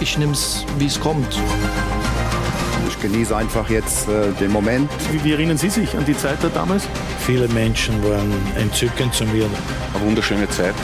Ich nehme es, wie es kommt. Ich genieße einfach jetzt äh, den Moment. Wie, wie, erinnern Sie sich an die Zeit da damals? Viele Menschen waren entzückend zu mir. Eine wunderschöne Zeit.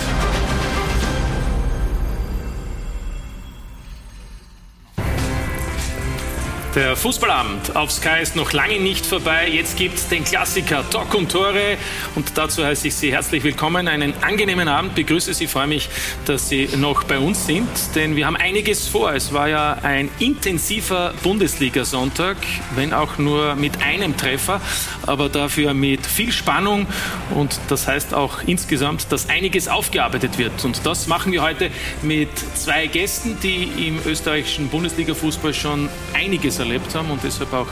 Der Fußballabend auf Sky ist noch lange nicht vorbei. Jetzt gibt es den Klassiker Talk und Tore. Und dazu heiße ich Sie herzlich willkommen. Einen angenehmen Abend. Begrüße Sie. Freue mich, dass Sie noch bei uns sind. Denn wir haben einiges vor. Es war ja ein intensiver Bundesliga-Sonntag. Wenn auch nur mit einem Treffer. Aber dafür mit viel Spannung. Und das heißt auch insgesamt, dass einiges aufgearbeitet wird. Und das machen wir heute mit zwei Gästen, die im österreichischen Bundesliga-Fußball schon einiges erlebt haben und deshalb auch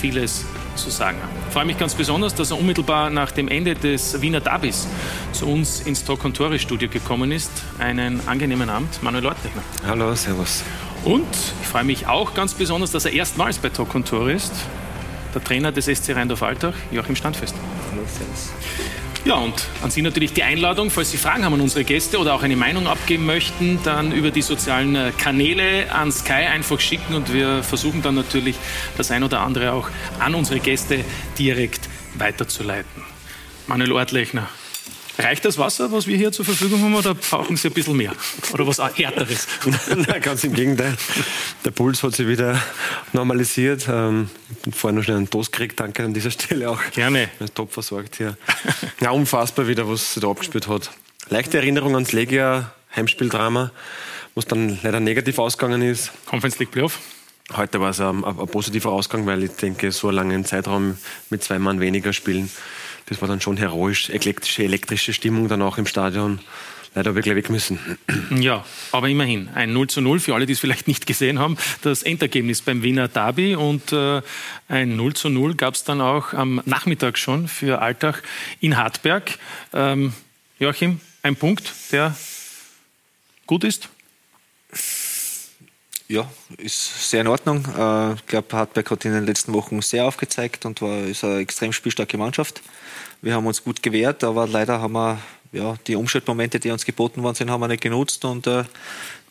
vieles zu sagen haben. Ich freue mich ganz besonders, dass er unmittelbar nach dem Ende des Wiener Derbys zu uns ins Talk und Tore Studio gekommen ist. Einen angenehmen Abend, Manuel Leutlechner. Hallo, servus. Und ich freue mich auch ganz besonders, dass er erstmals bei Talk und Tore ist. Der Trainer des SC Rheindorf-Altach, Joachim Standfest. Hallo, servus. Ja, und an Sie natürlich die Einladung, falls Sie Fragen haben an unsere Gäste oder auch eine Meinung abgeben möchten, dann über die sozialen äh, Kanäle an Sky einfach schicken und wir versuchen dann natürlich das ein oder andere auch an unsere Gäste direkt weiterzuleiten. Manuel Ortlechner, Reicht das Wasser, was wir hier zur Verfügung haben, oder brauchen Sie ein bisschen mehr? Oder was Härteres? Nein, ganz im Gegenteil. Der Puls hat sich wieder normalisiert. Ähm, vorher noch schnell einen Toast gekriegt. Danke an dieser Stelle auch. Gerne. Top versorgt hier. Ja, unfassbar wieder, was sich da abgespielt hat. Leichte Erinnerung ans Legia Heimspieldrama, was dann leider negativ ausgegangen ist. Conference League Playoff? Heute war es ein, ein, positiver Ausgang, weil ich denke, so einen langen Zeitraum mit zwei Mann weniger spielen das war dann schon heroisch, elektrische, elektrische Stimmung dann auch im Stadion. Leider wirklich weg müssen. Ja, aber immerhin ein 0 zu 0 für alle, die es vielleicht nicht gesehen haben. Das Endergebnis beim Wiener Derby und äh, ein 0 zu 0 gab es dann auch am Nachmittag schon für Alltag in Hartberg. Ähm, Joachim, ein Punkt, der gut ist? Ja, ist sehr in Ordnung. Äh, ich glaube, Hartberg hat in den letzten Wochen sehr aufgezeigt und war ist eine extrem spielstarke Mannschaft. Wir haben uns gut gewehrt, aber leider haben wir ja, die Umschaltmomente, die uns geboten worden sind, haben wir nicht genutzt und äh,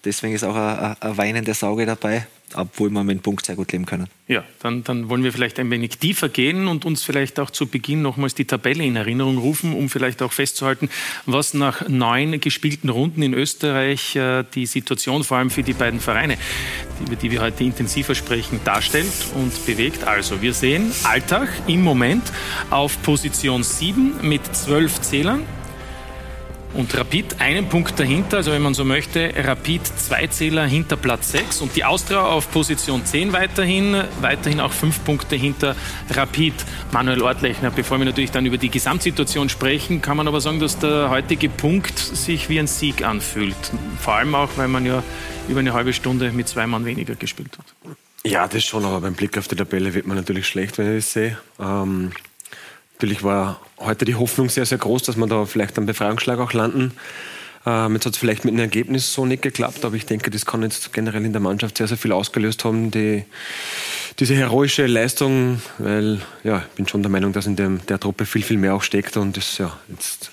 deswegen ist auch ein, ein weinendes Auge dabei obwohl wir mit dem Punkt sehr gut leben können. Ja, dann, dann wollen wir vielleicht ein wenig tiefer gehen und uns vielleicht auch zu Beginn nochmals die Tabelle in Erinnerung rufen, um vielleicht auch festzuhalten, was nach neun gespielten Runden in Österreich äh, die Situation vor allem für die beiden Vereine, über die wir heute intensiver sprechen, darstellt und bewegt. Also, wir sehen Alltag im Moment auf Position 7 mit zwölf Zählern. Und Rapid einen Punkt dahinter, also wenn man so möchte, Rapid zwei Zähler hinter Platz 6 und die Austria auf Position 10 weiterhin, weiterhin auch fünf Punkte hinter Rapid. Manuel Ortlechner, bevor wir natürlich dann über die Gesamtsituation sprechen, kann man aber sagen, dass der heutige Punkt sich wie ein Sieg anfühlt. Vor allem auch, weil man ja über eine halbe Stunde mit zwei Mann weniger gespielt hat. Ja, das schon, aber beim Blick auf die Tabelle wird man natürlich schlecht, wenn ich das sehe. Ähm Natürlich war heute die Hoffnung sehr, sehr groß, dass wir da vielleicht einen Befreiungsschlag auch landen. Ähm, jetzt hat es vielleicht mit einem Ergebnis so nicht geklappt, aber ich denke, das kann jetzt generell in der Mannschaft sehr, sehr viel ausgelöst haben, die, diese heroische Leistung, weil ja, ich bin schon der Meinung, dass in dem, der Truppe viel, viel mehr auch steckt und das, ja, jetzt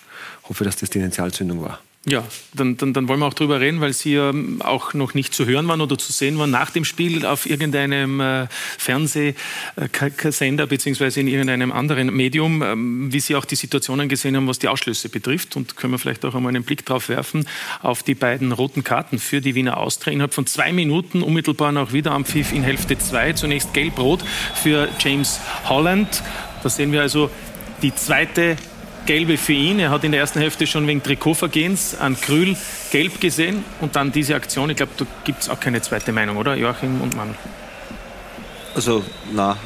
hoffe ich, dass das die Initialzündung war. Ja, dann, dann, dann wollen wir auch drüber reden, weil Sie ja auch noch nicht zu hören waren oder zu sehen waren nach dem Spiel auf irgendeinem äh, Fernsehsender beziehungsweise in irgendeinem anderen Medium, ähm, wie Sie auch die Situationen gesehen haben, was die Ausschlüsse betrifft. Und können wir vielleicht auch einmal einen Blick drauf werfen auf die beiden roten Karten für die Wiener Austria. Innerhalb von zwei Minuten unmittelbar nach Wiederanpfiff in Hälfte zwei. Zunächst gelb-rot für James Holland. Da sehen wir also die zweite Gelbe für ihn. Er hat in der ersten Hälfte schon wegen Trikotvergehens an Krül gelb gesehen und dann diese Aktion. Ich glaube, da gibt es auch keine zweite Meinung, oder? Joachim und Mann. Also, na,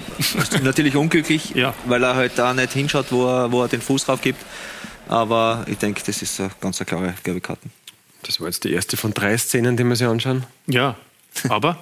natürlich unglücklich, ja. weil er halt da nicht hinschaut, wo er, wo er den Fuß drauf gibt. Aber ich denke, das ist eine ganz eine klare gelbe Karte. Das war jetzt die erste von drei Szenen, die wir sich anschauen. Ja, aber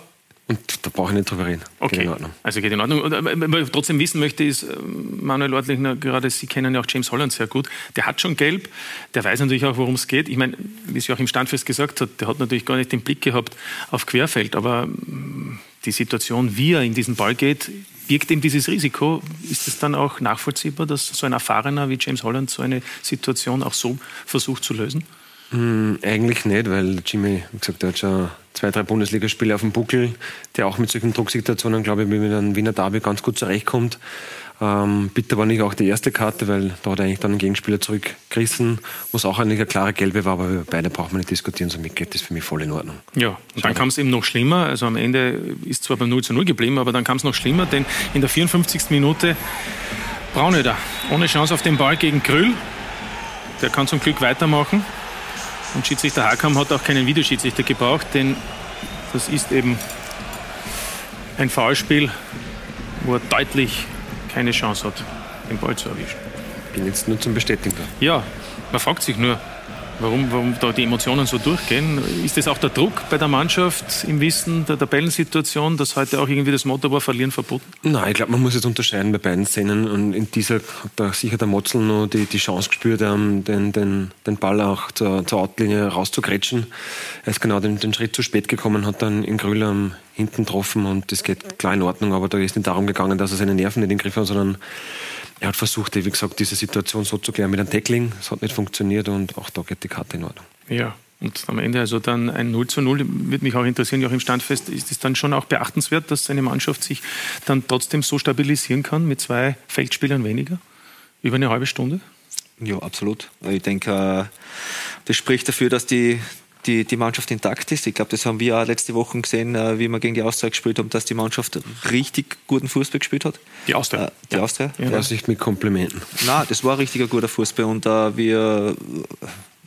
Und da brauche ich nicht drüber reden. Okay. Geht in Ordnung. Also geht in Ordnung. Und, äh, was ich trotzdem wissen möchte, ist, äh, Manuel Ortlechner, gerade Sie kennen ja auch James Holland sehr gut. Der hat schon gelb. Der weiß natürlich auch, worum es geht. Ich meine, wie es ja auch im Standfest gesagt hat, der hat natürlich gar nicht den Blick gehabt auf Querfeld. Aber mm, die Situation, wie er in diesen Ball geht, birgt ihm dieses Risiko. Ist es dann auch nachvollziehbar, dass so ein Erfahrener wie James Holland so eine Situation auch so versucht zu lösen? Mm, eigentlich nicht, weil Jimmy, wie gesagt, der hat schon zwei, drei Bundesligaspiele auf dem Buckel, der auch mit solchen Drucksituationen, glaube ich, mit einem Wiener Derby ganz gut zurechtkommt. Ähm, bitter war nicht auch die erste Karte, weil da hat er eigentlich dann einen Gegenspieler zurückgerissen, was auch eigentlich eine klare gelbe war, aber über beide braucht man nicht diskutieren, somit geht das für mich voll in Ordnung. Ja, und dann kam es eben noch schlimmer, also am Ende ist zwar beim 0 zu 0 geblieben, aber dann kam es noch schlimmer, denn in der 54. Minute Braunöder ohne Chance auf den Ball gegen Grüll, der kann zum Glück weitermachen, und Schiedsrichter Hakam hat auch keinen Videoschiedsrichter gebraucht, denn das ist eben ein Foulspiel, wo er deutlich keine Chance hat, den Ball zu erwischen. Bin jetzt nur zum Bestätigen. Ja, man fragt sich nur, warum, warum da die Emotionen so durchgehen. Ist das auch der Druck bei der Mannschaft im Wissen der Tabellensituation, dass heute auch irgendwie das Motto war, verlieren verboten? Nein, ich glaube, man muss jetzt unterscheiden bei beiden Szenen. Und in dieser hat da sicher der Motzel noch die, die Chance gespürt, ähm, den, den, den Ball auch zur, zur Outlinie rauszugrätschen. Er ist genau den, den Schritt zu spät gekommen, hat dann in Grüll am hinten getroffen und das geht klar in Ordnung, aber da ist nicht darum gegangen, dass er seine Nerven nicht in den Griff hat, sondern er hat versucht, wie gesagt, diese Situation so zu klären mit einem Tackling. Es hat nicht funktioniert und auch da geht die Karte in Ordnung. Ja, und am Ende also dann ein 0 zu 0. Würde mich auch interessieren, auch im Standfest, ist es dann schon auch beachtenswert, dass seine Mannschaft sich dann trotzdem so stabilisieren kann mit zwei Feldspielern weniger? Über eine halbe Stunde? Ja, absolut. Ich denke, äh, das spricht dafür, dass die, die, die Mannschaft intakt ist. Ich glaube, das haben wir auch letzte Woche gesehen, äh, wie wir gegen die Austria gespielt haben, dass die Mannschaft richtig guten Fußball gespielt hat. Die Austria? Äh, die ja. Austria. Ja. Vorsicht mit Komplimenten. Nein, das war richtiger guter Fußball und äh, wir,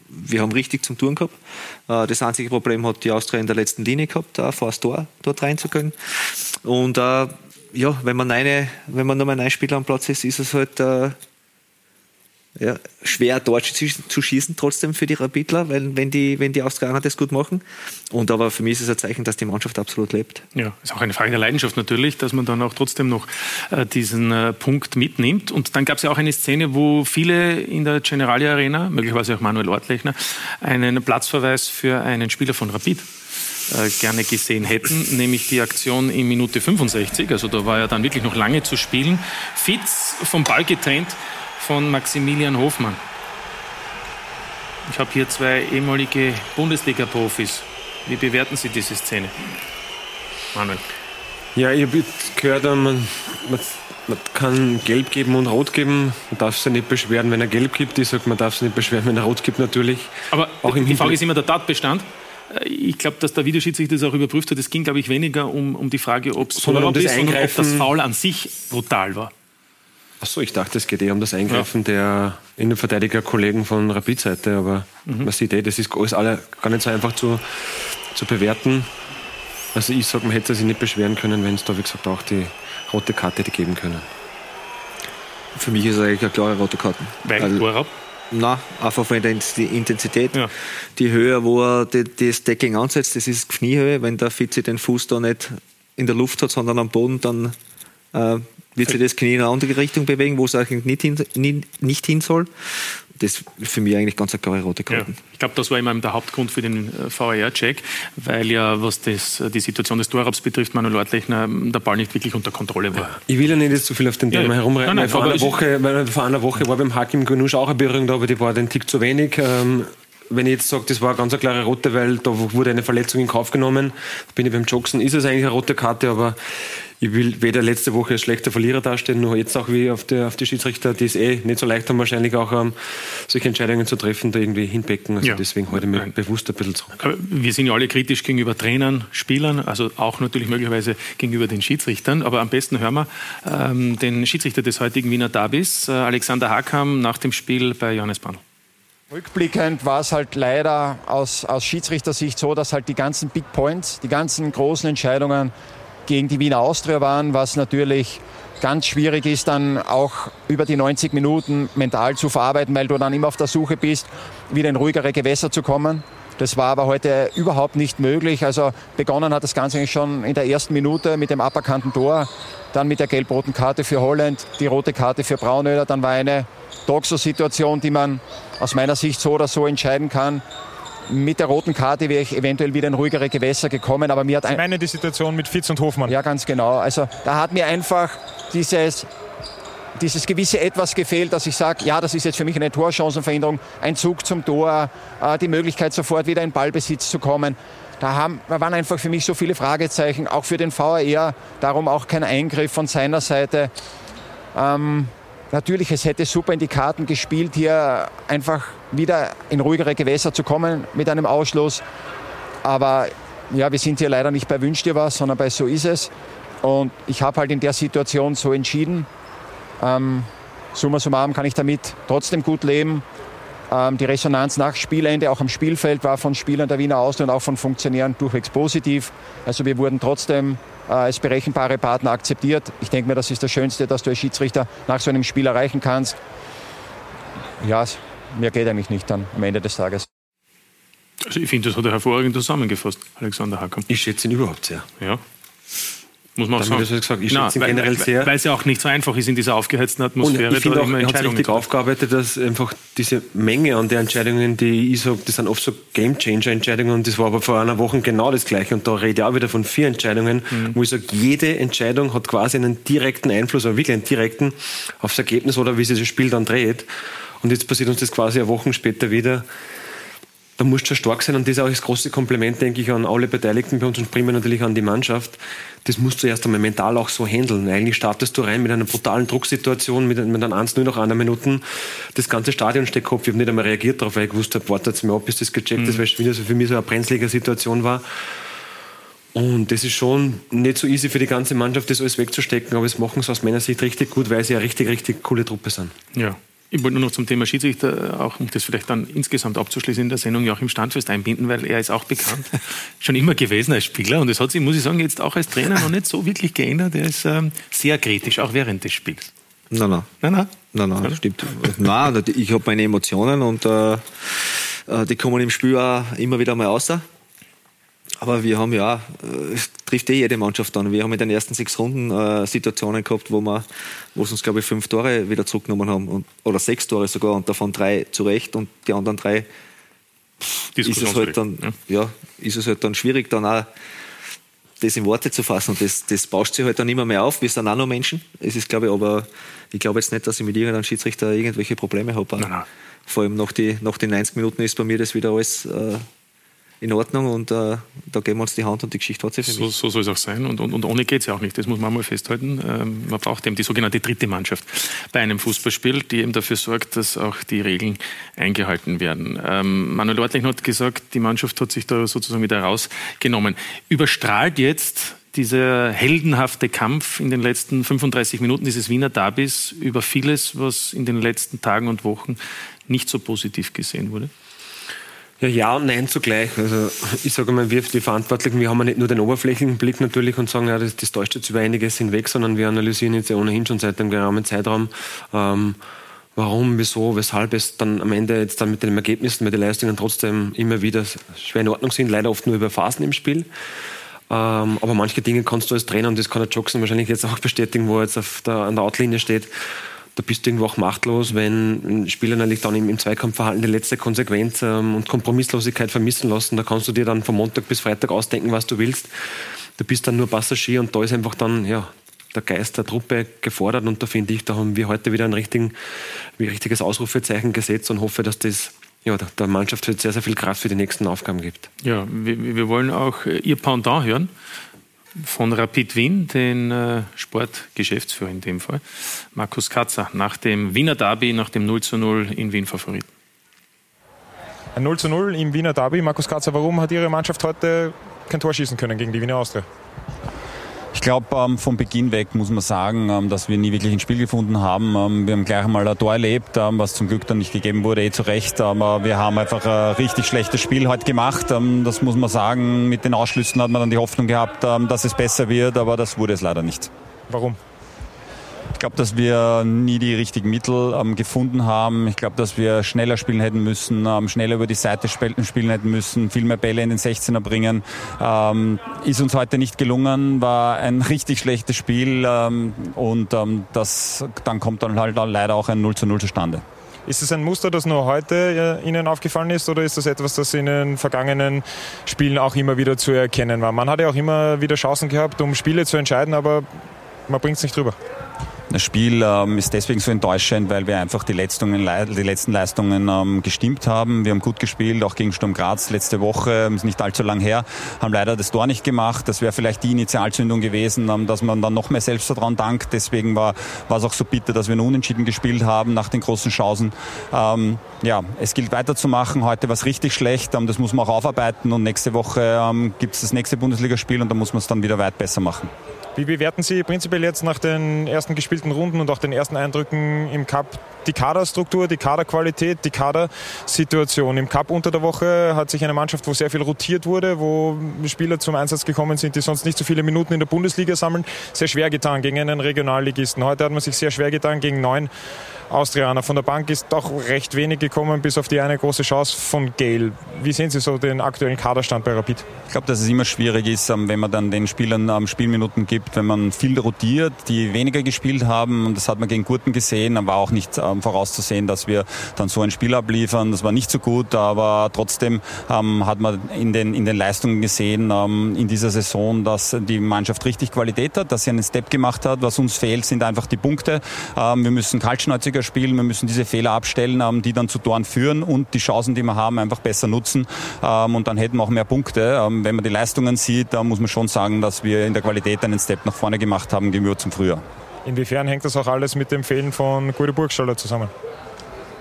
wir haben richtig zum Tun gehabt. Äh, das einzige Problem hat die Austria in der letzten Linie gehabt, äh, vor das Tor dort reinzugehen. Und äh, ja, wenn man, eine, wenn man nur mal ein Spieler am Platz ist, ist es halt äh, ja, schwer dort zu schießen trotzdem für die Rapidler, weil wenn die, wenn die Australier das gut machen. Und aber für mich ist es ein Zeichen, dass die Mannschaft absolut lebt. Ja, ist auch eine Frage der Leidenschaft natürlich, dass man dann auch trotzdem noch äh, diesen äh, Punkt mitnimmt. Und dann gab es ja auch eine Szene, wo viele in der Generalia Arena, möglicherweise auch Manuel Ortlechner, einen Platzverweis für einen Spieler von Rapid äh, gerne gesehen hätten, nämlich die Aktion in Minute 65. Also da war ja dann wirklich noch lange zu spielen. Fitz vom Ball getrennt von Maximilian Hofmann. Ich habe hier zwei ehemalige Bundesliga-Profis. Wie bewerten Sie diese Szene? Manuel. Ja, ich habe gehört, man, man, man, kann Gelb geben und Rot geben. Man darf sich nicht beschweren, wenn er Gelb gibt. Ich sage, man darf sich nicht beschweren, wenn er Rot gibt, natürlich. Aber auch die Frage ist immer der Tatbestand. Äh, ich glaube, dass der Videoschiedsrichter das auch überprüft hat. Es ging, glaube ich, weniger um, um die Frage, ob es um das ist, sondern ob das Foul an sich brutal war. Achso, ich dachte, es geht eher um das Eingreifen ja. der Innenverteidiger-Kollegen von Rapid-Seite, aber mhm. man sieht eh, das ist alles alle gar nicht so einfach zu, zu bewerten. Also ich sage, man hätte sich nicht beschweren können, wenn es da, wie gesagt, auch die rote Karte hätte geben können. Für mich ist es eigentlich eine klare rote Karte. Weil also, Urlaub? Nein, einfach von der Intensität. Ja. Die Höhe, wo er das Decking ansetzt, das ist Kniehöhe. Wenn der Fitzi den Fuß da nicht in der Luft hat, sondern am Boden, dann äh, wird sich das Knie in eine andere Richtung bewegen, wo es eigentlich nicht hin, nicht hin soll. Das ist für mich eigentlich ganz eine klare rote Karte. Ja, ich glaube, das war immer der Hauptgrund für den äh, VAR-Check, weil ja, was das, äh, die Situation des Torabs betrifft, Manuel Ortlechner, der Ball nicht wirklich unter Kontrolle war. Ich will ja nicht jetzt zu so viel auf den Thema ja, herumreiten. Nein, nein, vor, einer Woche, vor einer Woche war beim Hakim Gunusch auch eine Berührung da, aber die war den Tick zu wenig. Ähm, wenn ich jetzt sage, das war eine ganz klare rote, weil da wurde eine Verletzung in Kauf genommen, bin ich beim Jogsen, ist es eigentlich eine rote Karte, aber ich will weder letzte Woche als schlechter Verlierer dastehen, noch jetzt auch wie auf die, auf die Schiedsrichter, die es eh nicht so leicht haben, wahrscheinlich auch um, solche Entscheidungen zu treffen, da irgendwie hinbecken. Also ja. deswegen heute mir bewusst ein bisschen zurück. Aber wir sind ja alle kritisch gegenüber Trainern, Spielern, also auch natürlich möglicherweise gegenüber den Schiedsrichtern. Aber am besten hören wir ähm, den Schiedsrichter des heutigen Wiener Derbys, äh, Alexander Hakam, nach dem Spiel bei Johannes Brandl. Rückblickend war es halt leider aus, aus Schiedsrichtersicht so, dass halt die ganzen Big Points, die ganzen großen Entscheidungen gegen die Wiener Austria waren, was natürlich ganz schwierig ist, dann auch über die 90 Minuten mental zu verarbeiten, weil du dann immer auf der Suche bist, wieder in ruhigere Gewässer zu kommen. Das war aber heute überhaupt nicht möglich. Also begonnen hat das Ganze eigentlich schon in der ersten Minute mit dem aberkannten Tor, dann mit der gelb-roten Karte für Holland, die rote Karte für Braunöder. Dann war eine Doxo-Situation, die man aus meiner Sicht so oder so entscheiden kann. Mit der roten Karte wäre ich eventuell wieder in ruhigere Gewässer gekommen, aber mir hat ich meine die Situation mit Fitz und Hofmann. Ja, ganz genau. Also da hat mir einfach dieses dieses gewisse Etwas gefehlt, dass ich sage, ja, das ist jetzt für mich eine Torchancenverhinderung, ein Zug zum Tor, äh, die Möglichkeit sofort wieder in Ballbesitz zu kommen. Da, haben, da waren einfach für mich so viele Fragezeichen, auch für den VAR, darum auch kein Eingriff von seiner Seite. Ähm, natürlich, es hätte super in die Karten gespielt, hier einfach wieder in ruhigere Gewässer zu kommen mit einem Ausschluss. Aber ja, wir sind hier leider nicht bei Wünsch dir was, sondern bei So ist es. Und ich habe halt in der Situation so entschieden. Ähm, summa summarum kann ich damit trotzdem gut leben. Ähm, die Resonanz nach Spielende, auch am Spielfeld, war von Spielern der Wiener Austria und auch von Funktionären durchwegs positiv. Also wir wurden trotzdem äh, als berechenbare Partner akzeptiert. Ich denke mir, das ist das Schönste, dass du als Schiedsrichter nach so einem Spiel erreichen kannst. Ja, mehr geht eigentlich nicht dann am Ende des Tages. Also ich finde, das hat er hervorragend zusammengefasst, Alexander Hackam. Ich schätze ihn überhaupt sehr. Ja. Muss man auch Dann sagen. gesagt, ich Na, schätze ihn weil, generell sehr. Weil es ja auch nicht so einfach ist in dieser aufgeheizten Atmosphäre. Und ich finde auch, er hat richtig aufgearbeitet, dass einfach diese Menge an der Entscheidungen, die ich sage, das sind oft so Game-Changer-Entscheidungen und das war aber vor einer Woche genau das Gleiche. Und da rede ich auch wieder von vier Entscheidungen, Mhm. wo ich sage, jede Entscheidung hat quasi einen direkten Einfluss, aber wirklich einen direkten aufs Ergebnis oder wie sich das Spiel dann dreht. Und jetzt passiert uns das quasi eine Woche später wieder. Da musst du schon stark sein und das ist auch das große Kompliment, denke ich, an alle Beteiligten bei uns und primär natürlich an die Mannschaft. Das musst du erst einmal mental auch so handeln. Eigentlich startest du rein mit einer brutalen Drucksituation, mit, mit einem 1-0 nach einer Minute. Das ganze Stadion steckt Kopf. Ich habe nicht einmal reagiert darauf, weil ich gewusst habe, wartet mir ab, bis das gecheckt ist, weil es wieder so für mich so eine brenzlige Situation war. Und das ist schon nicht so easy für die ganze Mannschaft, das alles wegzustecken, aber es machen sie aus meiner Sicht richtig gut, weil sie eine richtig, richtig coole Truppe sind. Ja. Ich wollte nur noch zum Thema Schiedsrichter, auch um das vielleicht dann insgesamt abzuschließen in der Sendung, Joachim Standfest einbinden, weil er ist auch bekannt, schon immer gewesen als Spieler und es hat sich, muss ich sagen, jetzt auch als Trainer noch nicht so wirklich geändert. Er ist ähm, sehr kritisch, auch während des Spiels. Nein, nein. Nein, nein. Nein, nein, das stimmt. nein, ich habe meine Emotionen und äh, äh, die kommen im Spiel auch immer wieder mal raus. Aber wir haben ja, äh, es trifft eh jede Mannschaft an. Wir haben in den ersten sechs Runden äh, Situationen gehabt, wo wir, wo es uns, glaube ich, fünf Tore wieder zurückgenommen haben. Und, oder sechs Tore sogar und davon drei zu Recht und die anderen drei ist es halt dann, ja. ist es halt dann schwierig, dann auch das in Worte zu fassen. Und das, das bauscht sich halt dann immer mehr auf. Wir sind auch noch Menschen. Es ist, glaube ich, aber ich glaube jetzt nicht, dass ich mit irgendeinem Schiedsrichter irgendwelche Probleme habe. Vor allem nach, die, nach den 90 Minuten ist bei mir das wieder alles äh, in Ordnung und äh, da geben wir uns die Hand und die Geschichte hat sich für So, mich. so soll es auch sein. Und, und, und ohne geht es ja auch nicht. Das muss man mal festhalten. Ähm, man braucht eben die sogenannte dritte Mannschaft bei einem Fußballspiel, die eben dafür sorgt, dass auch die Regeln eingehalten werden. Ähm, Manuel Ortling hat gesagt, die Mannschaft hat sich da sozusagen wieder rausgenommen. Überstrahlt jetzt dieser heldenhafte Kampf in den letzten 35 Minuten dieses Wiener Derbys über vieles, was in den letzten Tagen und Wochen nicht so positiv gesehen wurde? Ja, ja und nein zugleich. Also ich sage mal, wir die Verantwortlichen, wir haben ja nicht nur den oberflächlichen Blick natürlich und sagen, ja, das, das täuscht jetzt über einiges hinweg, sondern wir analysieren jetzt ja ohnehin schon seit einem geraumen Zeitraum, ähm, warum, wieso, weshalb es dann am Ende jetzt dann mit den Ergebnissen, mit den Leistungen trotzdem immer wieder schwer in Ordnung sind, leider oft nur über Phasen im Spiel. Ähm, aber manche Dinge kannst du als Trainer, und das kann der Jackson wahrscheinlich jetzt auch bestätigen, wo er jetzt auf der, an der Outlinie steht, da bist du irgendwo auch machtlos, wenn Spieler natürlich dann im, im Zweikampfverhalten die letzte Konsequenz ähm, und Kompromisslosigkeit vermissen lassen. Da kannst du dir dann von Montag bis Freitag ausdenken, was du willst. Du bist dann nur Passagier und da ist einfach dann, ja, der Geist der Truppe gefordert und da finde ich, da haben wir heute wieder ein, richtigen, ein richtiges Ausrufezeichen gesetzt und hoffe, dass das ja, der, der Mannschaft sehr, sehr viel Kraft für die nächsten Aufgaben gibt. Ja, wir, wir wollen auch äh, Ihr Pendant hören von Rapid Wien, den äh, Sportgeschäftsführer in dem Fall, Markus Katzer, nach dem Wiener Derby, nach dem 0 zu 0 in Wien Favorit. Ein 0 zu 0 im Wiener Derby. Markus Katzer, warum hat Ihre Mannschaft heute kein Tor schießen können gegen die Wiener Austria? Ich glaube, ähm, vom Beginn weg muss man sagen, ähm, dass wir nie wirklich ein Spiel gefunden haben. Ähm, wir haben gleich einmal ein Tor erlebt, ähm, was zum Glück dann nicht gegeben wurde, eh zu Recht. Aber wir haben einfach ein richtig schlechtes Spiel heute gemacht. Ähm, das muss man sagen. Mit den Ausschlüssen hat man dann die Hoffnung gehabt, ähm, dass es besser wird, aber das wurde es leider nicht. Warum? Ich glaube, dass wir nie die richtigen Mittel ähm, gefunden haben. Ich glaube, dass wir schneller spielen hätten müssen, ähm, schneller über die Seite spielen hätten müssen, viel mehr Bälle in den 16er bringen. Ähm, ist uns heute nicht gelungen, war ein richtig schlechtes Spiel ähm, und ähm, das, dann kommt dann halt leider auch ein 0 zu 0 zustande. Ist es ein Muster, das nur heute äh, Ihnen aufgefallen ist oder ist das etwas, das in den vergangenen Spielen auch immer wieder zu erkennen war? Man hat ja auch immer wieder Chancen gehabt, um Spiele zu entscheiden, aber man bringt es nicht drüber. Das Spiel ähm, ist deswegen so enttäuschend, weil wir einfach die, Leistungen, die letzten Leistungen ähm, gestimmt haben. Wir haben gut gespielt, auch gegen Sturm Graz letzte Woche, ist nicht allzu lang her, haben leider das Tor nicht gemacht. Das wäre vielleicht die Initialzündung gewesen, ähm, dass man dann noch mehr Selbstvertrauen dankt. Deswegen war, es auch so bitter, dass wir nur unentschieden gespielt haben nach den großen Chancen. Ähm, ja, es gilt weiterzumachen. Heute war es richtig schlecht, ähm, das muss man auch aufarbeiten und nächste Woche ähm, gibt es das nächste Bundesligaspiel und da muss man es dann wieder weit besser machen. Wie bewerten Sie prinzipiell jetzt nach den ersten gespielten Runden und auch den ersten Eindrücken im Cup die Kaderstruktur, die Kaderqualität, die Kadersituation? Im Cup unter der Woche hat sich eine Mannschaft, wo sehr viel rotiert wurde, wo Spieler zum Einsatz gekommen sind, die sonst nicht so viele Minuten in der Bundesliga sammeln, sehr schwer getan gegen einen Regionalligisten. Heute hat man sich sehr schwer getan gegen neun Austrianer. Von der Bank ist doch recht wenig gekommen, bis auf die eine große Chance von Gale. Wie sehen Sie so den aktuellen Kaderstand bei Rapid? Ich glaube, dass es immer schwierig ist, ähm, wenn man dann den Spielern ähm, Spielminuten gibt, wenn man viel rotiert, die weniger gespielt haben. Und das hat man gegen Gurten gesehen, aber auch nicht ähm, vorauszusehen, dass wir dann so ein Spiel abliefern. Das war nicht so gut, aber trotzdem hat man in den, in den Leistungen gesehen in dieser Saison, dass die Mannschaft richtig Qualität hat, dass sie einen Step gemacht hat. Was uns fehlt, sind einfach die Punkte. wir müssen kaltschnäuziger spielen. Wir müssen diese Fehler abstellen, ähm, die dann zu Toren führen und die Chancen, die wir haben, einfach besser nutzen. Ähm, und dann hätten wir auch mehr Punkte. Ähm, wenn man die Leistungen sieht, da muss man schon sagen, dass wir in der Qualität einen Step nach vorne gemacht haben gegenüber zum Frühjahr. Inwiefern hängt das auch alles mit dem Fehlen von Gute Burgstaller zusammen?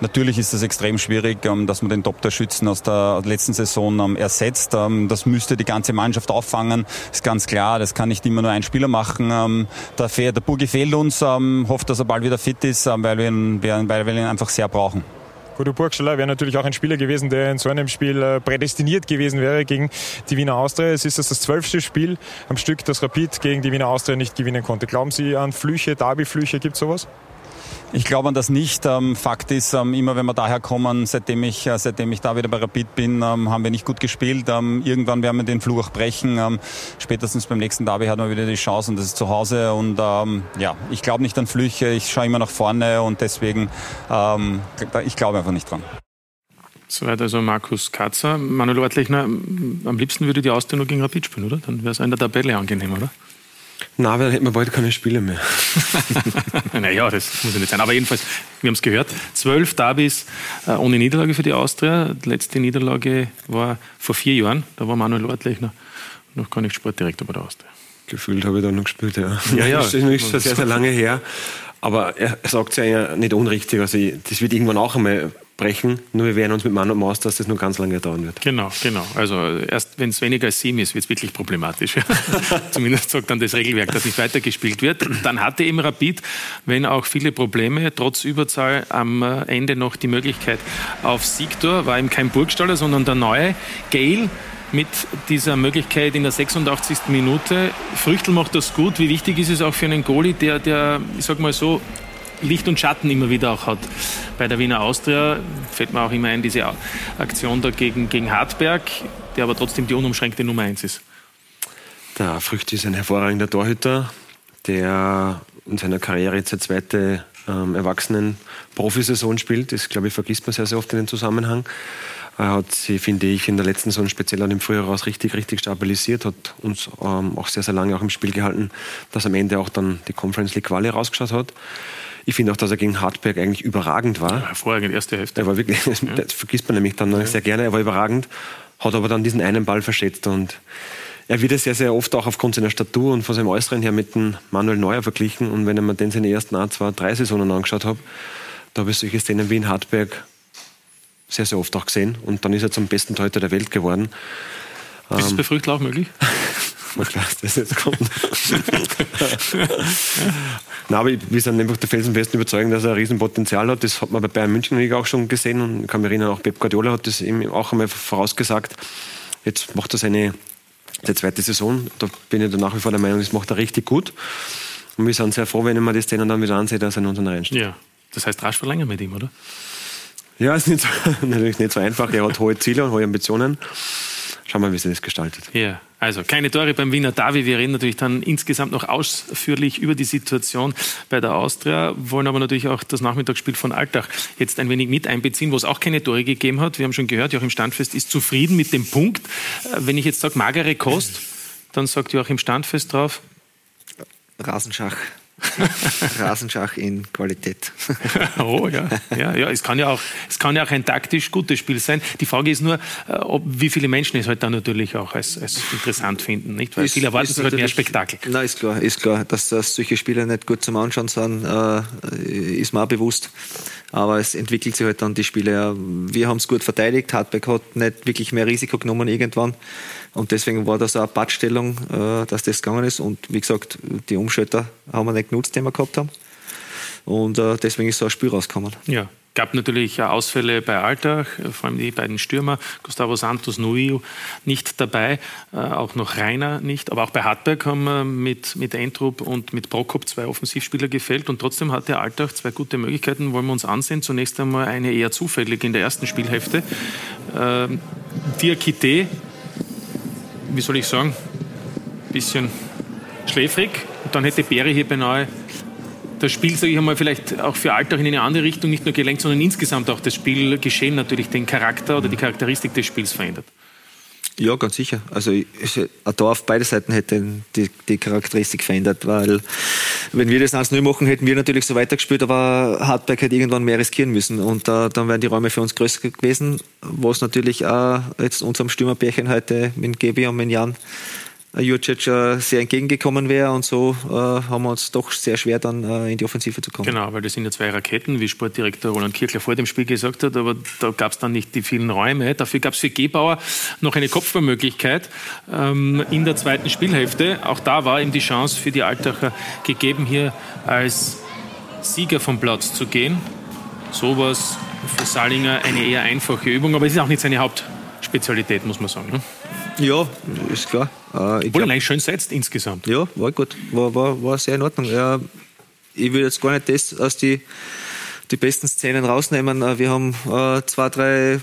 Natürlich ist es extrem schwierig, ähm, dass man den Top-Torschützen aus der letzten Saison ähm, ersetzt. Ähm, das müsste die ganze Mannschaft auffangen. Ist ganz klar, das kann nicht immer nur ein Spieler machen. Der, Burgi fehlt uns, hofft, dass er bald wieder fit ist, weil wir ihn, weil wir ihn einfach sehr brauchen. Guido Burgstaller wäre natürlich auch ein Spieler gewesen, der in so einem Spiel äh, prädestiniert gewesen wäre gegen die Wiener Austria. Es ist das, das zwölfte Spiel am Stück, das Rapid gegen die Wiener Austria nicht gewinnen konnte. Glauben Sie an Flüche, Derby-Flüche, gibt es sowas? Ich glaube an das nicht. Ähm, Fakt ist, ähm, immer wenn wir daher kommen, seitdem ich, äh, seitdem ich da wieder bei Rapid bin, ähm, haben wir nicht gut gespielt. Irgendwann werden wir den Fluch auch brechen. Spätestens beim nächsten Derby hat man wieder die Chance und das ist zu Hause. Und ja, ich glaube nicht an Flüche. Ich schaue immer nach vorne und deswegen, ich glaube einfach nicht dran. Soweit also Markus Katzer. Manuel Ortlechner, am liebsten würde die nur gegen Rapid spielen, oder? Dann wäre es in der Tabelle angenehm, oder? Na, dann hätten wir bald keine Spiele mehr. naja, das muss ja nicht sein. Aber jedenfalls, wir haben es gehört, zwölf Derbys äh, ohne Niederlage für die Austria. Die letzte Niederlage war vor vier Jahren. Da war Manuel Ortlechner noch gar nicht Sportdirektor bei der Austria. Gefühlt habe ich da noch gespielt, ja. Ja, ja. Das ist schon sehr, sehr lange her. Aber er sagt es ja nicht unrichtig. Also das wird irgendwann auch einmal brechen. Nur wir wehren uns mit Mann und Maus, dass das nur ganz lange dauern wird. Genau, genau. Also erst wenn es weniger als sieben ist, wird es wirklich problematisch. Zumindest sagt dann das Regelwerk, dass nicht weitergespielt wird. Dann hatte eben Rapid, wenn auch viele Probleme, trotz Überzahl am Ende noch die Möglichkeit auf Siegtor. War eben kein Burgstaller, sondern der neue Gale mit dieser Möglichkeit in der 86. Minute. Früchtel macht das gut. Wie wichtig ist es auch für einen Goalie, der, der ich sag mal so, Licht und Schatten immer wieder auch hat. Bei der Wiener Austria fällt mir auch immer ein, diese Aktion da gegen, gegen Hartberg, der aber trotzdem die unumschränkte Nummer eins ist. Der Frücht ist ein hervorragender Torhüter, der in seiner Karriere jetzt eine zweite ähm, Erwachsenen-Profisaison spielt. Das, glaube ich, vergisst man sehr, sehr oft in den Zusammenhang. Er hat sie, finde ich, in der letzten Saison speziell an dem Frühjahr raus richtig, richtig stabilisiert, hat uns ähm, auch sehr, sehr lange auch im Spiel gehalten, dass am Ende auch dann die Conference League Quali rausgeschaut hat. Ich finde auch, dass er gegen Hartberg eigentlich überragend war. Ja, hervorragend, erste Hälfte. Er war wirklich, das, das vergisst man nämlich dann ja. sehr gerne, er war überragend, hat aber dann diesen einen Ball verschätzt und er wird ja sehr, sehr oft auch aufgrund seiner Statur und von seinem Äußeren her mit dem Manuel Neuer verglichen. Und wenn ich mir den seine ersten ein, zwei, drei Saisonen angeschaut habe, da habe ich solche Szenen wie in Hartberg sehr, sehr oft auch gesehen. Und dann ist er zum besten Torhüter der Welt geworden. Ist es bei Früchtl auch möglich? mal klar, das jetzt kommt. Nein, aber wir sind einfach der felsenfesten Überzeugung, dass er ein Riesenpotenzial hat. Das hat man bei Bayern München auch schon gesehen und kann mich erinnern, auch Pep Guardiola hat das eben auch einmal vorausgesagt. Jetzt macht er seine, seine zweite Saison. Da bin ich dann nach wie vor der Meinung, das macht er richtig gut. Und wir sind sehr froh, wenn ich mir das denen dann wieder ansehe, dass er in unseren Reihen steht. Ja, das heißt rasch verlängern mit ihm, oder? Ja, ist nicht so, natürlich nicht so einfach. Er hat hohe Ziele und hohe Ambitionen. Schauen wir mal, wie sich das gestaltet. Ja, also keine Tore beim Wiener Davi. Wir reden natürlich dann insgesamt noch ausführlich über die Situation bei der Austria, wollen aber natürlich auch das Nachmittagsspiel von Alltag jetzt ein wenig mit einbeziehen, wo es auch keine Tore gegeben hat. Wir haben schon gehört, Joachim Standfest ist zufrieden mit dem Punkt. Äh, wenn ich jetzt sage magere Kost, dann sagt Joachim Standfest drauf. Rasenschach. Rasenschach in Qualität. oh ja, ja, ja. Es kann ja auch, es kann ja auch ein taktisch gutes Spiel sein. Die Frage ist nur, äh, ob, wie viele Menschen es halt dann natürlich auch als, als interessant finden, nicht? Weil ist, viele erwarten halt mehr Spektakel. Na, ist klar, ist klar, dass, dass solche Spiele nicht gut zum Anschauen sind, äh, ist mir auch bewusst. Aber es entwickelt sich halt dann die Spiele. Wir haben es gut verteidigt. Hardback hat nicht wirklich mehr Risiko genommen irgendwann. Und deswegen war das auch eine Badstellung, äh, dass das gegangen ist. Und wie gesagt, die Umschalter haben wir nicht genutzt, die wir gehabt haben. Und äh, deswegen ist so ein Spiel rausgekommen. Ja, gab natürlich Ausfälle bei Alltag, vor allem die beiden Stürmer, Gustavo Santos, Nuio nicht dabei, äh, auch noch Rainer nicht, aber auch bei Hartberg haben wir mit, mit und mit Prokop zwei Offensivspieler gefällt und trotzdem hatte Alltag zwei gute Möglichkeiten, wollen wir uns ansehen. Zunächst einmal eine eher zufällig in der ersten Spielhälfte. Ähm, Diakite wie soll ich sagen, ein bisschen schläfrig. Und dann hätte Beri hier beinahe das Spiel, sage ich einmal, vielleicht auch für Alltag in eine andere Richtung nicht nur gelenkt, sondern insgesamt auch das Spielgeschehen natürlich den Charakter oder die Charakteristik des Spiels verändert. Ja, ganz sicher. Also ein Tor auf beide Seiten hätte die, die Charakteristik verändert, weil wenn wir das 1-0 machen, hätten wir natürlich so weitergespielt, aber Hartberg hätte irgendwann mehr riskieren müssen und äh, dann wären die Räume für uns größer gewesen, was natürlich auch jetzt unserem Stürmerbärchen heute mit Gebi und mit Jan Jurcic sehr entgegengekommen wäre und so äh, haben wir uns doch sehr schwer dann äh, in die Offensive zu kommen. Genau, weil das sind ja zwei Raketen, wie Sportdirektor Roland Kirchler vor dem Spiel gesagt hat, aber da gab es dann nicht die vielen Räume. Dafür gab es für Gebauer noch eine Kopfballmöglichkeit ähm, in der zweiten Spielhälfte. Auch da war ihm die Chance für die Altacher gegeben, hier als Sieger vom Platz zu gehen. Sowas für Salinger eine eher einfache Übung, aber es ist auch nicht seine Hauptspezialität, muss man sagen. Ne? Ja, ist klar. Äh, Obwohl eigentlich schön setzt insgesamt. Ja, war gut. War, war, war sehr in Ordnung. Ja, ich will jetzt gar nicht das aus die, die besten Szenen rausnehmen. Äh, wir haben äh, zwei, drei,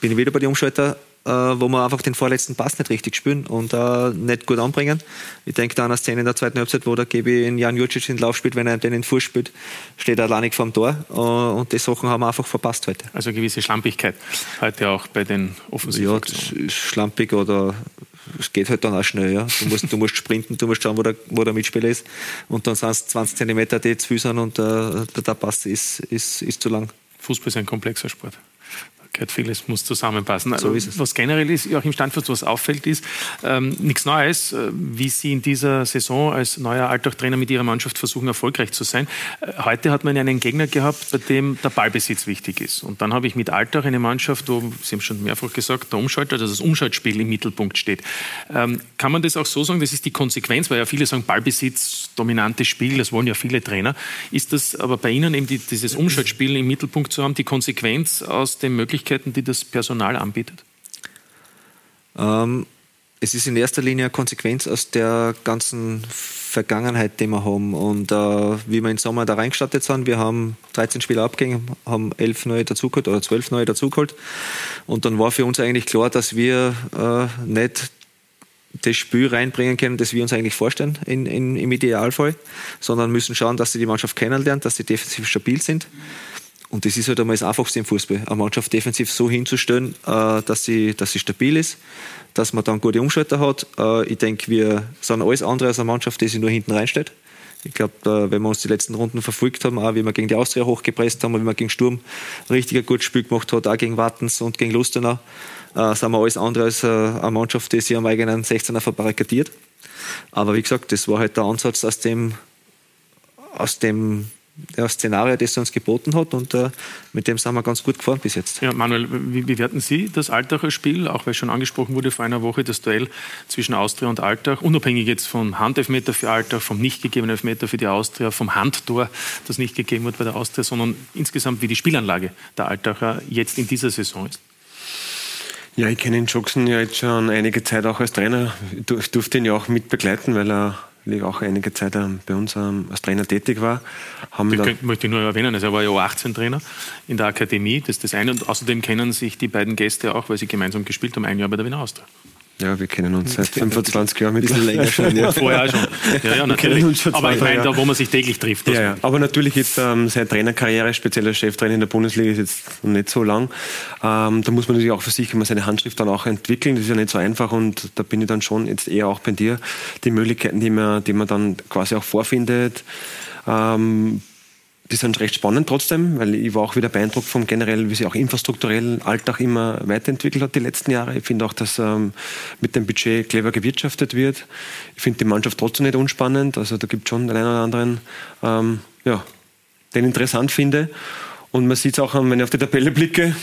bin ich wieder bei den Umschalter, äh, wo wir einfach den vorletzten Pass nicht richtig spielen und äh, nicht gut anbringen. Ich denke da an eine Szene in der zweiten Halbzeit, wo der GB in Jan Jurcic in den Lauf spielt, wenn er den in den Fuß spielt, steht er alleine vor dem Tor äh, und die Sachen haben wir einfach verpasst heute. Also gewisse Schlampigkeit heute auch bei den Offensiven. Ja, schlampig oder es geht halt dann auch schnell. Ja. Du, musst, du musst sprinten, du musst schauen, wo der, wo der Mitspieler ist. Und dann sind es 20 cm, die zu viel sind und äh, der Pass ist, ist, ist zu lang. Fußball ist ein komplexer Sport gehört vieles muss zusammenpassen. So ist es. Was generell ist, auch im Standfest, was auffällt, ist ähm, nichts Neues, äh, wie Sie in dieser Saison als neuer Alltagtrainer mit Ihrer Mannschaft versuchen, erfolgreich zu sein. Äh, heute hat man einen Gegner gehabt, bei dem der Ballbesitz wichtig ist. Und dann habe ich mit Alltag eine Mannschaft, wo, Sie haben schon mehrfach gesagt, der Umschalter, also das Umschaltspiel im Mittelpunkt steht. Ähm, kann man das auch so sagen, das ist die Konsequenz, weil ja viele sagen, Ballbesitz, dominantes Spiel, das wollen ja viele Trainer. Ist das aber bei Ihnen eben die, dieses Umschaltspiel im Mittelpunkt zu haben, die Konsequenz aus den Möglichkeiten, Möglichkeiten, die das Personal anbietet? Ähm, es ist in erster Linie eine Konsequenz aus der ganzen Vergangenheit, die wir haben. Und äh, wie wir im Sommer da reingestartet sind, wir haben 13 Spieler abgegeben, haben 11 neue dazugeholt oder 12 neue dazugeholt. Und dann war für uns eigentlich klar, dass wir äh, nicht das Spiel reinbringen können, das wir uns eigentlich vorstellen in, in, im Idealfall, sondern müssen schauen, dass sie die Mannschaft kennenlernen, dass sie defensiv stabil sind. Und das ist halt einmal das Einfachste im Fußball, eine Mannschaft defensiv so hinzustellen, äh, dass, sie, dass sie stabil ist, dass man dann gute Umschalter hat. Äh, ich denke, wir sind alles andere als eine Mannschaft, die sich nur hinten reinstellt. Ich glaube, wenn wir uns die letzten Runden verfolgt haben, auch wie wir gegen die Austria hochgepresst haben, wie wir gegen Sturm richtig ein gutes Spiel gemacht hat, auch gegen Wattens und gegen Lustenau, äh, sind wir alles andere als eine Mannschaft, die sich am eigenen 16er verbarrikadiert. Aber wie gesagt, das war halt der Ansatz aus dem, aus dem ja, Szenario, das er uns geboten hat und äh, mit dem sind wir ganz gut gefahren bis jetzt. Ja, Manuel, wie bewerten Sie das Altacher Spiel, auch weil schon angesprochen wurde vor einer Woche, das Duell zwischen Austria und Altach, unabhängig jetzt vom Handelfmeter für Altach, vom nicht gegebenen Elfmeter für die Austria, vom Handtor, das nicht gegeben wird bei der Austria, sondern insgesamt wie die Spielanlage der Altacher jetzt in dieser Saison ist? Ja, ich kenne den Jackson ja jetzt schon einige Zeit auch als Trainer. Ich durfte ihn ja auch mit begleiten, weil er ich auch einige Zeit bei uns ähm, als Trainer tätig war. Haben da könnt, möchte ich nur erwähnen, also er war ja 18 Trainer in der Akademie, das ist das eine. Und außerdem kennen sich die beiden Gäste auch, weil sie gemeinsam gespielt haben, ein Jahr bei der Wiener Austria. Ja, wir kennen uns seit 25 Jahren mit bisschen länger schon. Ja. Vorher schon. Ja, ja, natürlich. Aber ich meine, da, wo man sich täglich trifft. Ja, ja. Aber natürlich jetzt ähm, seine Trainerkarriere, speziell als Cheftrainer in der Bundesliga, ist jetzt nicht so lang. Ähm, da muss man natürlich auch für sich immer seine Handschrift dann auch entwickeln. Das ist ja nicht so einfach und da bin ich dann schon jetzt eher auch bei dir. Die Möglichkeiten, die man, die man dann quasi auch vorfindet, ähm, die sind recht spannend trotzdem, weil ich war auch wieder beeindruckt vom generell, wie sich auch infrastrukturell Alltag immer weiterentwickelt hat die letzten Jahre. Ich finde auch, dass ähm, mit dem Budget clever gewirtschaftet wird. Ich finde die Mannschaft trotzdem nicht unspannend. Also da gibt es schon den einen oder anderen, ähm, ja, den ich interessant finde. Und man sieht es auch, wenn ich auf die Tabelle blicke,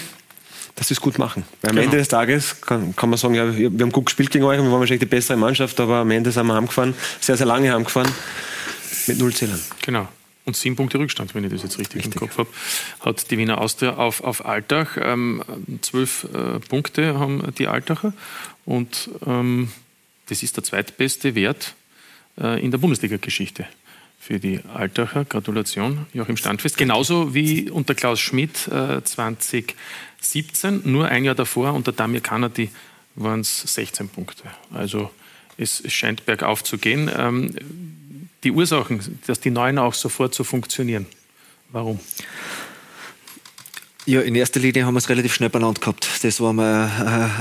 dass sie es gut machen. Weil am genau. Ende des Tages kann, kann, man sagen, ja, wir haben gut gespielt gegen euch, wir waren wahrscheinlich die bessere Mannschaft, aber am Ende sind wir heimgefahren, sehr, sehr lange heimgefahren, mit null Zählern. Genau und sieben Punkte Rückstand, wenn ich das jetzt richtig, richtig. im Kopf habe, hat die Wiener Austria auf, auf Altach. Ähm, zwölf äh, Punkte haben die Altacher und ähm, das ist der zweitbeste Wert äh, in der Bundesliga-Geschichte für die Altacher. Gratulation, Joachim Standfest. Genauso wie unter Klaus Schmidt äh, 2017, nur ein Jahr davor unter Damir Kanadi waren es 16 Punkte. Also es scheint bergauf zu gehen. Ähm, die Ursachen, dass die neuen auch sofort so funktionieren? Warum? Ja, in erster Linie haben wir es relativ schnell benannt gehabt. Das war mal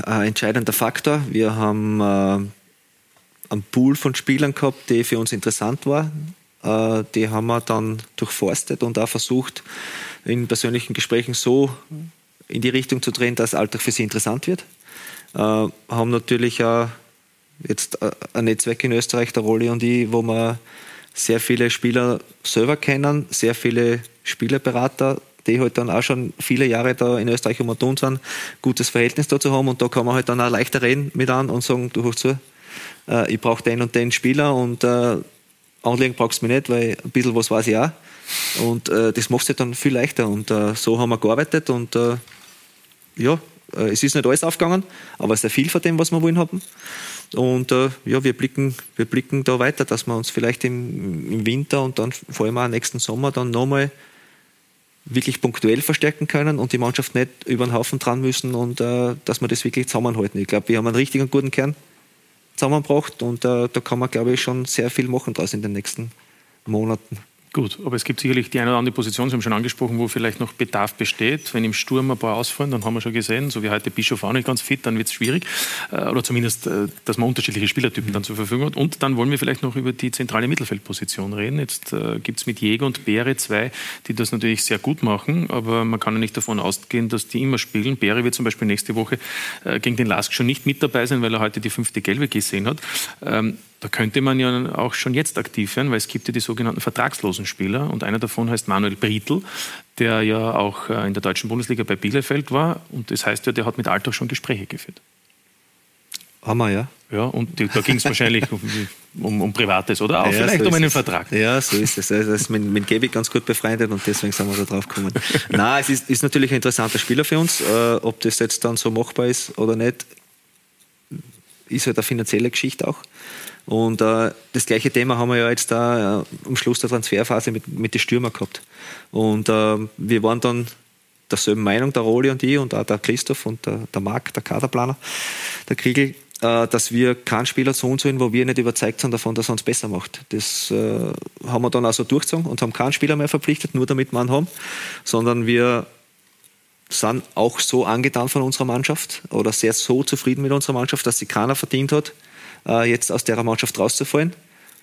äh, ein entscheidender Faktor. Wir haben äh, einen Pool von Spielern gehabt, die für uns interessant war. Äh, die haben wir dann durchforstet und auch versucht, in persönlichen Gesprächen so in die Richtung zu drehen, dass Alltag für sie interessant wird. Äh, haben natürlich auch jetzt äh, ein Netzwerk in Österreich, der Rolli und ich, wo wir sehr viele Spieler selber kennen, sehr viele Spielerberater, die halt dann auch schon viele Jahre da in Österreich um und sind, gutes Verhältnis dazu haben und da kann man halt dann auch leichter reden mit an und sagen, du hörst zu, äh, ich brauche den und den Spieler und äh, anlegen brauchst du mich nicht, weil ein bisschen was weiß ich auch. Und äh, das macht es dann viel leichter und äh, so haben wir gearbeitet und äh, ja, äh, es ist nicht alles aufgegangen, aber sehr viel von dem, was wir wollen haben. Und äh, ja, wir blicken, wir blicken da weiter, dass wir uns vielleicht im, im Winter und dann vor allem auch nächsten Sommer dann nochmal wirklich punktuell verstärken können und die Mannschaft nicht über den Haufen dran müssen und äh, dass wir das wirklich zusammenhalten. Ich glaube, wir haben einen richtigen guten Kern zusammengebracht und äh, da kann man, glaube ich, schon sehr viel machen draus in den nächsten Monaten. Gut, aber es gibt sicherlich die eine oder andere Position, Sie haben schon angesprochen, wo vielleicht noch Bedarf besteht. Wenn im Sturm ein paar ausfallen, dann haben wir schon gesehen, so wie heute Bischof auch nicht ganz fit, dann wird es schwierig. Äh, oder zumindest, äh, dass man unterschiedliche Spielertypen dann zur Verfügung hat. Und dann wollen wir vielleicht noch über die zentrale Mittelfeldposition reden. Jetzt äh, gibt es mit Jäger und Beere zwei, die das natürlich sehr gut machen, aber man kann ja nicht davon ausgehen, dass die immer spielen. Beere wird zum Beispiel nächste Woche gegen den Lask schon nicht mit dabei sein, weil er heute die fünfte Gelbe gesehen hat. Da könnte man ja auch schon jetzt aktiv werden, weil es gibt ja die sogenannten vertragslosen Spieler und einer davon heißt Manuel Brietl, der ja auch äh, in der deutschen Bundesliga bei Bielefeld war und das heißt ja, der hat mit Alltag schon Gespräche geführt. Haben wir, ja. Ja, und die, da ging es wahrscheinlich um, um, um, Privates oder auch ja, vielleicht so um einen es. Vertrag. Ja, so ist es. Also, ist mit, mit Gebi ganz gut befreundet und deswegen sind wir da drauf gekommen. Nein, es ist, ist, natürlich ein interessanter Spieler für uns. Äh, ob das jetzt dann so machbar ist oder nicht, ist halt eine finanzielle Geschichte auch. Und äh, das gleiche Thema haben wir ja jetzt da äh, am Schluss der Transferphase mit, mit den Stürmer gehabt. Und äh, wir waren dann derselben Meinung, der Roli und ich und auch der Christoph und der, der Marc, der Kaderplaner, der Kriegel, äh, dass wir keinen Spieler so und so wo wir nicht überzeugt sind davon, dass er uns besser macht. Das äh, haben wir dann also durchgezogen und haben keinen Spieler mehr verpflichtet, nur damit wir einen haben, sondern wir sind auch so angetan von unserer Mannschaft oder sehr so zufrieden mit unserer Mannschaft, dass sie keiner verdient hat, äh, jetzt aus der Mannschaft rauszufallen,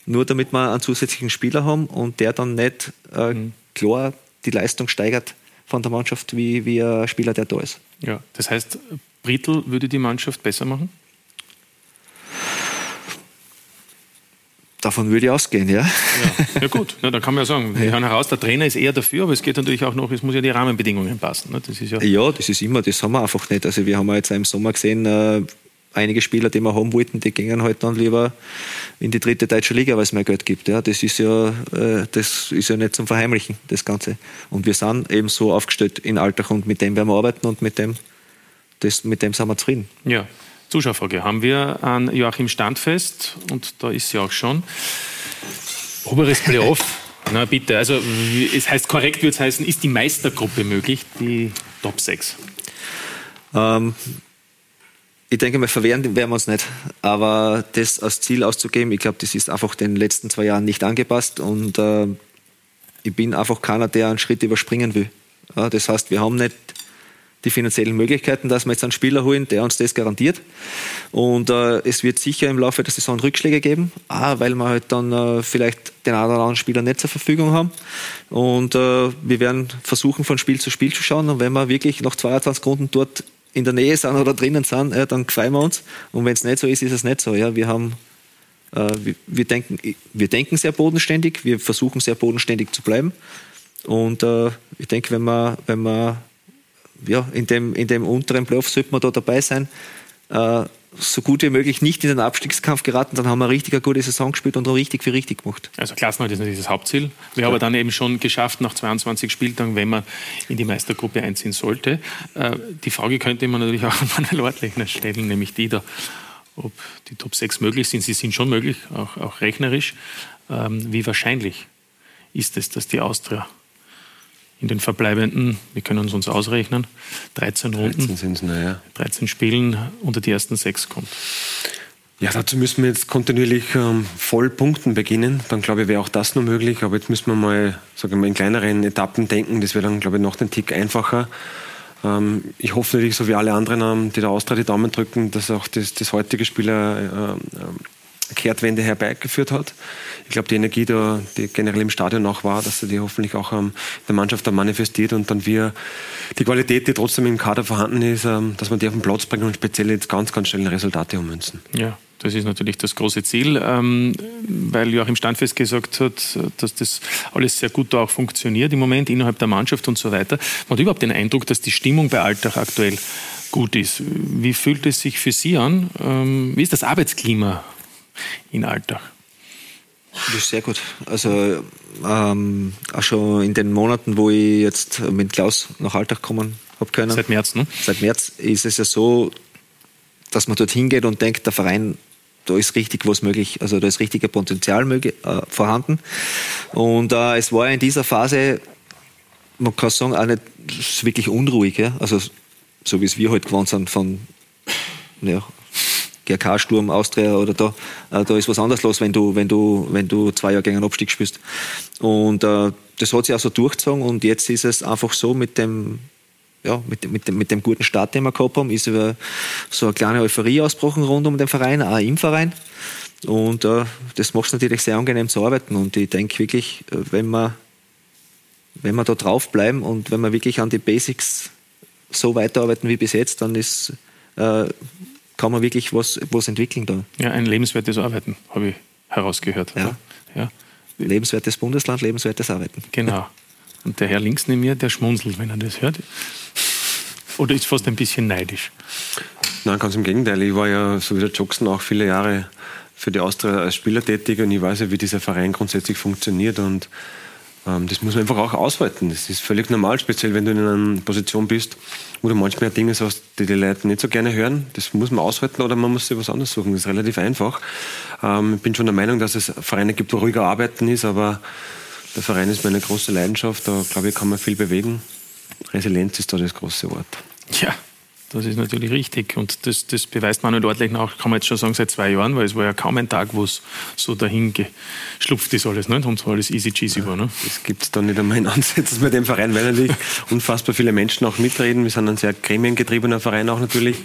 nur damit wir einen zusätzlichen Spieler haben und der dann nicht äh, mhm. klar die Leistung steigert von der Mannschaft wie, wie ein Spieler, der da ist. Ja, das heißt, Brittel würde die Mannschaft besser machen? Davon würde ich ausgehen, ja. Ja, ja gut, ja, dann kann man ja sagen, wir hören heraus, der Trainer ist eher dafür, aber es geht natürlich auch noch, es muss ja die Rahmenbedingungen passen. Ne? Das ist ja, ja, das ist immer, das haben wir einfach nicht. Also wir haben jetzt im Sommer gesehen, äh, einige Spieler, die wir haben wollten, die gingen halt dann lieber in die dritte deutsche Liga, weil es mehr Geld gibt. Ja, das ist ja, äh, das ist ja nicht zum Verheimlichen, das Ganze. Und wir sind eben so aufgestellt in Alltag und mit dem werden wir arbeiten und mit dem, das, mit dem sind wir zufrieden. Ja. Zuschauerfrage haben wir an Joachim Standfest und da ist sie auch schon. Oberes Playoff. Na bitte, also es heißt korrekt würde es heißen, ist die Meistergruppe möglich, die Top 6? Ähm, ich denke mal, verwehren werden wir uns nicht. Aber das als Ziel auszugeben, ich glaube, das ist einfach den letzten zwei Jahren nicht angepasst. Und äh, ich bin einfach keiner, der einen Schritt überspringen will. Ja, das heißt, wir haben nicht die finanziellen Möglichkeiten, dass wir jetzt einen Spieler holen, der uns das garantiert. Und äh, es wird sicher im Laufe der Saison Rückschläge geben, auch weil wir halt dann äh, vielleicht den einen oder anderen Spieler nicht zur Verfügung haben. Und äh, wir werden versuchen, von Spiel zu Spiel zu schauen. Und wenn wir wirklich nach 22 Runden dort in der Nähe sind oder drinnen sind, ja, dann gefallen wir uns. Und wenn es nicht so ist, ist es nicht so. Ja, wir haben äh, wir, wir, denken, wir denken sehr bodenständig, wir versuchen sehr bodenständig zu bleiben. Und äh, ich denke, wenn man, wenn man ja, in, dem, in dem unteren Playoff sollte man da dabei sein, äh, so gut wie möglich nicht in den Abstiegskampf geraten, dann haben wir richtig eine gute Saison gespielt und richtig für richtig gemacht. Also Klassenhalt ist natürlich das Hauptziel. Wir ja. haben dann eben schon geschafft nach 22 Spieltagen, wenn man in die Meistergruppe einziehen sollte. Äh, die Frage könnte man natürlich auch an Manuel Ortlechner stellen, nämlich die da, ob die Top 6 möglich sind. Sie sind schon möglich, auch, auch rechnerisch. Ähm, wie wahrscheinlich ist es, dass die Austria in den verbleibenden, wir können es uns ausrechnen, 13 Runden, 13, na, ja. 13 Spielen unter die ersten sechs kommt. Ja, dazu müssen wir jetzt kontinuierlich ähm, voll punkten beginnen. Dann glaube ich, wäre auch das nur möglich. Aber jetzt müssen wir mal, sagen wir, in kleineren Etappen denken. Das wäre dann, glaube ich, noch den Tick einfacher. Ähm, ich hoffe natürlich, so wie alle anderen, ähm, die der Austria die Daumen drücken, dass auch das, das heutige Spieler äh, äh, Kehrtwende herbeigeführt hat. Ich glaube, die Energie, da, die generell im Stadion auch war, dass sie die hoffentlich auch ähm, der Mannschaft dann manifestiert und dann wir die Qualität, die trotzdem im Kader vorhanden ist, ähm, dass man die auf den Platz bringen und speziell jetzt ganz, ganz schnell Resultate ummünzen. Ja. Das ist natürlich das große Ziel, ähm, weil Joachim Standfest gesagt hat, dass das alles sehr gut da auch funktioniert im Moment innerhalb der Mannschaft und so weiter. Man hat überhaupt den Eindruck, dass die Stimmung bei Alltag aktuell gut ist. Wie fühlt es sich für Sie an? Ähm, wie ist das Arbeitsklima in Alltag? Das ist sehr gut. Also ähm, auch schon in den Monaten, wo ich jetzt mit Klaus nach Alltag kommen habe können. Seit März, ne? Seit März ist es ja so, dass man dorthin geht und denkt, der Verein, da ist richtig was möglich, also da ist richtiger Potenzial möglich, äh, vorhanden. Und äh, es war in dieser Phase, man kann sagen, auch nicht wirklich unruhig. Ja? Also so wie es wir heute halt gewohnt sind von ja, GRK, Sturm, Austria oder da, äh, da ist was anderes los, wenn du, wenn du, wenn du zwei Jahre gegen einen Abstieg spielst. Und äh, das hat sich auch so durchgezogen und jetzt ist es einfach so mit dem, ja, mit, mit, mit dem guten Start, den wir gehabt haben, ist so eine kleine Euphorie ausgebrochen rund um den Verein, auch im Verein. Und äh, das macht es natürlich sehr angenehm zu arbeiten. Und ich denke wirklich, äh, wenn wir, wenn wir da draufbleiben und wenn wir wirklich an die Basics so weiterarbeiten wie bis jetzt, dann ist äh, kann man wirklich was, was entwickeln da. Ja, ein lebenswertes Arbeiten, habe ich herausgehört. Ja. ja. Lebenswertes Bundesland, lebenswertes Arbeiten. Genau. Und der Herr links neben mir, der schmunzelt, wenn er das hört. Oder ist fast ein bisschen neidisch? Nein, ganz im Gegenteil. Ich war ja, so wie der Jackson, auch viele Jahre für die Austria als Spieler tätig und ich weiß ja, wie dieser Verein grundsätzlich funktioniert und das muss man einfach auch aushalten. Das ist völlig normal, speziell wenn du in einer Position bist, wo du manchmal Dinge sagst, die die Leute nicht so gerne hören. Das muss man aushalten oder man muss sich was anderes suchen. Das ist relativ einfach. Ähm, ich bin schon der Meinung, dass es Vereine gibt, wo ruhiger arbeiten ist, aber der Verein ist meine große Leidenschaft. Da glaube ich, kann man viel bewegen. Resilienz ist da das große Wort. Ja, das ist natürlich richtig. Und das, das beweist Manuel Ortlich auch, kann man jetzt schon sagen, seit zwei Jahren, weil es war ja kaum ein Tag, wo es so dahin geschlupft ist alles, ne? und so alles easy cheesy ja, war. Ne? Das gibt es da nicht einmal in Ansätzen bei dem Verein, weil natürlich unfassbar viele Menschen auch mitreden. Wir sind ein sehr gremiengetriebener Verein auch natürlich.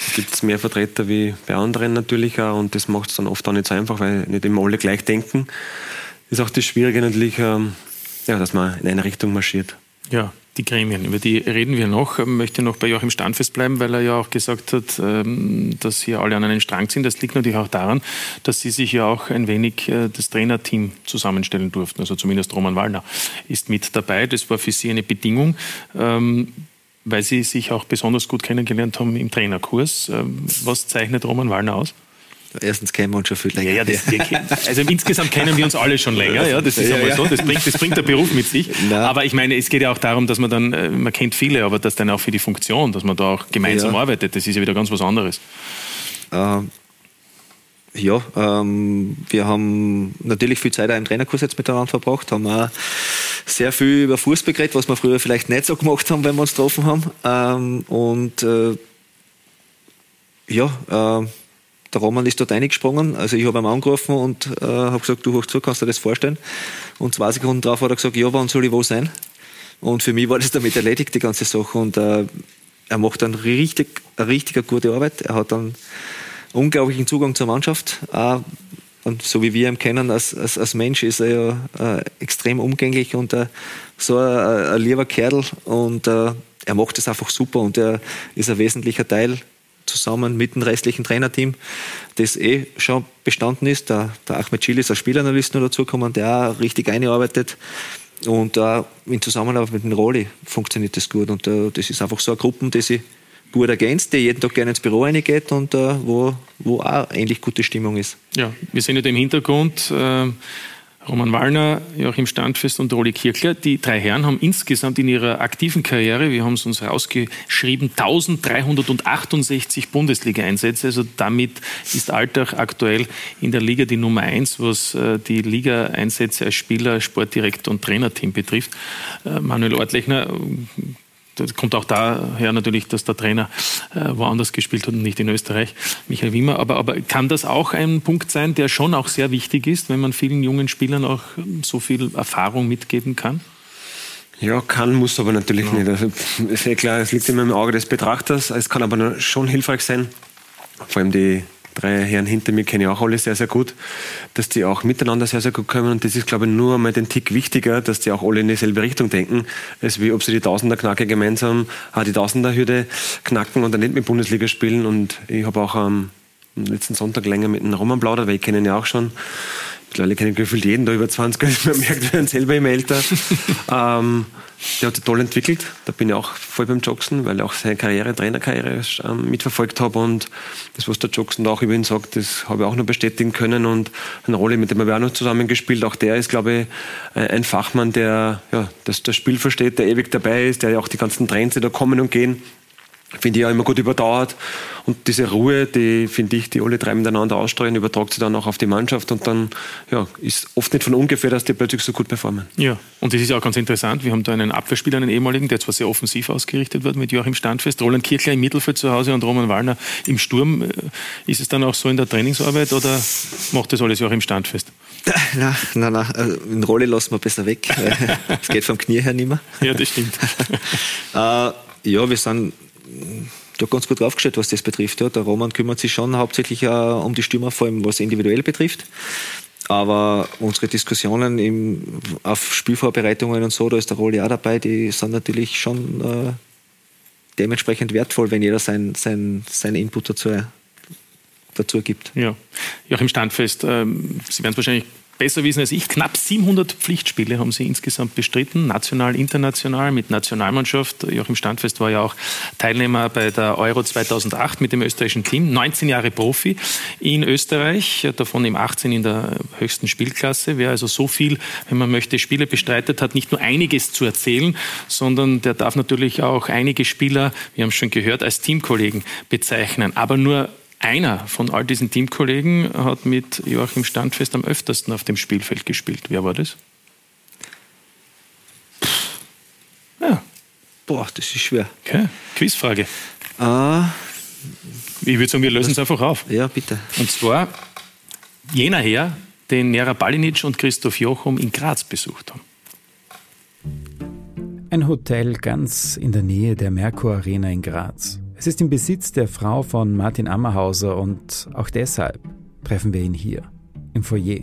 Es gibt mehr Vertreter wie bei anderen natürlich auch und das macht es dann oft auch nicht so einfach, weil nicht immer alle gleich denken. Das ist auch das Schwierige natürlich, ähm, ja, dass man in eine Richtung marschiert. Ja, die Gremien, über die reden wir noch. Ich möchte noch bei Joachim Standfest bleiben, weil er ja auch gesagt hat, ähm, dass hier alle an einem Strang sind. Das liegt natürlich auch daran, dass Sie sich ja auch ein wenig äh, das Trainerteam zusammenstellen durften. Also zumindest Roman Wallner ist mit dabei. Das war für Sie eine Bedingung ähm, weil Sie sich auch besonders gut kennengelernt haben im Trainerkurs. Ähm, was zeichnet Roman Wallner aus? Erstens kennen wir uns schon viel länger. Ja, ja, das, also insgesamt kennen wir uns alle schon länger, ja, das ist ja, einmal ja. so, das bringt, das bringt der Beruf mit sich. Na. Aber ich meine, es geht ja auch darum, dass man dann, äh, man kennt viele, aber dass dann auch für die Funktion, dass man da auch gemeinsam ja. arbeitet, das ist ja wieder ganz was anderes. Ähm, ja, ähm, wir haben natürlich viel Zeit auch im Trainerkurs jetzt miteinander verbracht, haben auch sehr viel über Fußball geredet, was wir früher vielleicht nicht so gemacht haben, wenn wir uns getroffen haben. Ähm, und äh, ja, äh, der Roman ist dort eingesprungen. Also ich habe ihn angerufen und äh, habe gesagt, du hoch zu, kannst du dir das vorstellen? Und zwei Sekunden drauf hat er gesagt, ja, wann soll ich wo sein? Und für mich war das damit erledigt, die ganze Sache. Und äh, er macht dann richtig, eine richtig gute Arbeit. Er hat dann unglaublichen Zugang zur Mannschaft. Auch, und so wie wir ihn kennen als, als, als Mensch ist er ja äh, extrem umgänglich und äh, so ein, ein, lieber Kerl. Und äh, er macht das einfach super und er ist ein wesentlicher Teil zusammen mit dem restlichen Trainerteam, das eh schon bestanden ist. Der, der Ahmed Chili ist als Spielanalyst noch dazugekommen, der auch richtig einarbeitet. Und äh, in Zusammenarbeit mit dem Roli funktioniert das gut. Und äh, das ist einfach so eine Gruppe, die sich gut ergänzt, der jeden Tag gerne ins Büro reingeht und äh, wo, wo auch ähnlich gute Stimmung ist. Ja, wir sehen ja im Hintergrund äh, Roman Wallner, Joachim Standfest und Roli Kirchler. Die drei Herren haben insgesamt in ihrer aktiven Karriere, wir haben es uns rausgeschrieben, 1368 Bundesliga-Einsätze. Also damit ist Alltag aktuell in der Liga die Nummer eins, was äh, die Liga-Einsätze als Spieler, Sportdirektor und Trainerteam betrifft. Äh, Manuel Ortlechner, das kommt auch daher natürlich, dass der Trainer äh, woanders gespielt hat und nicht in Österreich, Michael Wimmer. Aber, aber kann das auch ein Punkt sein, der schon auch sehr wichtig ist, wenn man vielen jungen Spielern auch ähm, so viel Erfahrung mitgeben kann? Ja, kann, muss aber natürlich ja. nicht. Also, ist ja klar, es liegt immer im Auge des Betrachters. Es kann aber schon hilfreich sein, vor allem die drei Herren hinter mir kenne ich auch alle sehr, sehr gut, dass die auch miteinander sehr, sehr gut kommen. Und das ist, glaube ich, nur einmal den Tick wichtiger, dass die auch alle in dieselbe Richtung denken, als wie ob sie die Tausender-Knacke gemeinsam auch die Tausender-Hürde knacken und dann nicht mit Bundesliga spielen. Und ich habe auch am letzten Sonntag länger mit dem Roman plaudert, weil ich kenne ihn ja auch schon. Mittlerweile kenne ich gefühlt jeden da über 20, also man merkt, wir werden selber immer älter. ähm, der hat sich toll entwickelt. Da bin ich auch voll beim Jackson, weil ich auch seine Karriere, Trainerkarriere ähm, mitverfolgt habe. Und das, was der Jackson da auch über ihn sagt, das habe ich auch noch bestätigen können. Und eine Rolle, mit dem wir auch noch zusammengespielt. Auch der ist, glaube ich, ein Fachmann, der ja, das, das Spiel versteht, der ewig dabei ist, der ja auch die ganzen Trends, die da kommen und gehen, finde ich auch immer gut überdauert. Und diese Ruhe, die finde ich, die alle drei miteinander ausstreuen, übertragt sie dann auch auf die Mannschaft und dann ja, ist oft nicht von ungefähr, dass die plötzlich so gut performen. Ja, und das ist ja auch ganz interessant. Wir haben da einen Abwehrspieler, einen ehemaligen, der zwar sehr offensiv ausgerichtet wird mit Joachim Standfest, Roland Kirchler im Mittelfeld zu Hause und Roman Wallner im Sturm. Äh, ist es dann auch so in der Trainingsarbeit oder macht das alles Joachim Standfest? Nein, nein, nein. Also, in Rolle lassen wir besser weg. Es geht vom Knie her nicht mehr. Ja, das stimmt. äh, ja, wir sind da ganz gut draufgestellt, was das betrifft. Ja. Der Roman kümmert sich schon hauptsächlich äh, um die Stürmer, vor allem was individuell betrifft. Aber unsere Diskussionen im, auf Spielvorbereitungen und so, da ist der Rolli auch dabei, die sind natürlich schon äh, dementsprechend wertvoll, wenn jeder sein, sein, seinen Input dazu, dazu gibt. Ja, Joachim Standfest, ähm, Sie werden es wahrscheinlich besser wissen als ich. Knapp 700 Pflichtspiele haben sie insgesamt bestritten, national, international, mit Nationalmannschaft. Joachim Standfest war ja auch Teilnehmer bei der Euro 2008 mit dem österreichischen Team. 19 Jahre Profi in Österreich, davon im 18 in der höchsten Spielklasse. Wer also so viel, wenn man möchte, Spiele bestreitet hat, nicht nur einiges zu erzählen, sondern der darf natürlich auch einige Spieler, wir haben es schon gehört, als Teamkollegen bezeichnen. Aber nur einer von all diesen Teamkollegen hat mit Joachim Standfest am öftersten auf dem Spielfeld gespielt. Wer war das? Ja. Boah, das ist schwer. Okay. Quizfrage. Uh, ich würde sagen, wir lösen es einfach auf. Ja, bitte. Und zwar jener Herr, den Nera Balinic und Christoph Jochum in Graz besucht haben. Ein Hotel ganz in der Nähe der Merkur Arena in Graz. Es ist im Besitz der Frau von Martin Ammerhauser und auch deshalb treffen wir ihn hier, im Foyer.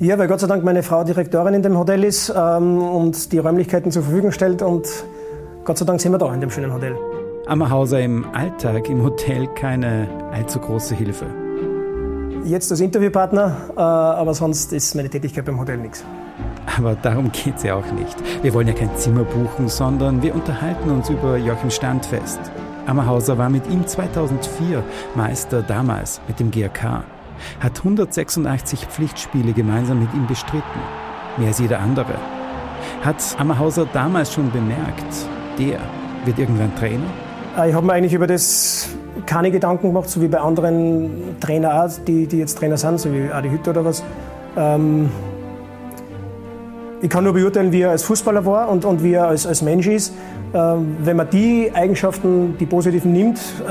Ja, weil Gott sei Dank meine Frau Direktorin in dem Hotel ist ähm, und die Räumlichkeiten zur Verfügung stellt und Gott sei Dank sind wir da in dem schönen Hotel. Ammerhauser im Alltag im Hotel keine allzu große Hilfe. Jetzt als Interviewpartner, äh, aber sonst ist meine Tätigkeit beim Hotel nichts. Aber darum geht es ja auch nicht. Wir wollen ja kein Zimmer buchen, sondern wir unterhalten uns über Joachim Standfest, Ammerhauser war mit ihm 2004 Meister damals mit dem GRK, hat 186 Pflichtspiele gemeinsam mit ihm bestritten, mehr als jeder andere. Hat Ammerhauser damals schon bemerkt, der wird irgendwann Trainer? Ich habe mir eigentlich über das keine Gedanken gemacht, so wie bei anderen Trainern die, die jetzt Trainer sind, so wie Adi Hütte oder was. Ähm, ich kann nur beurteilen, wie er als Fußballer war und, und wie er als, als Mensch ist. Ähm, wenn man die Eigenschaften, die positiven nimmt, äh,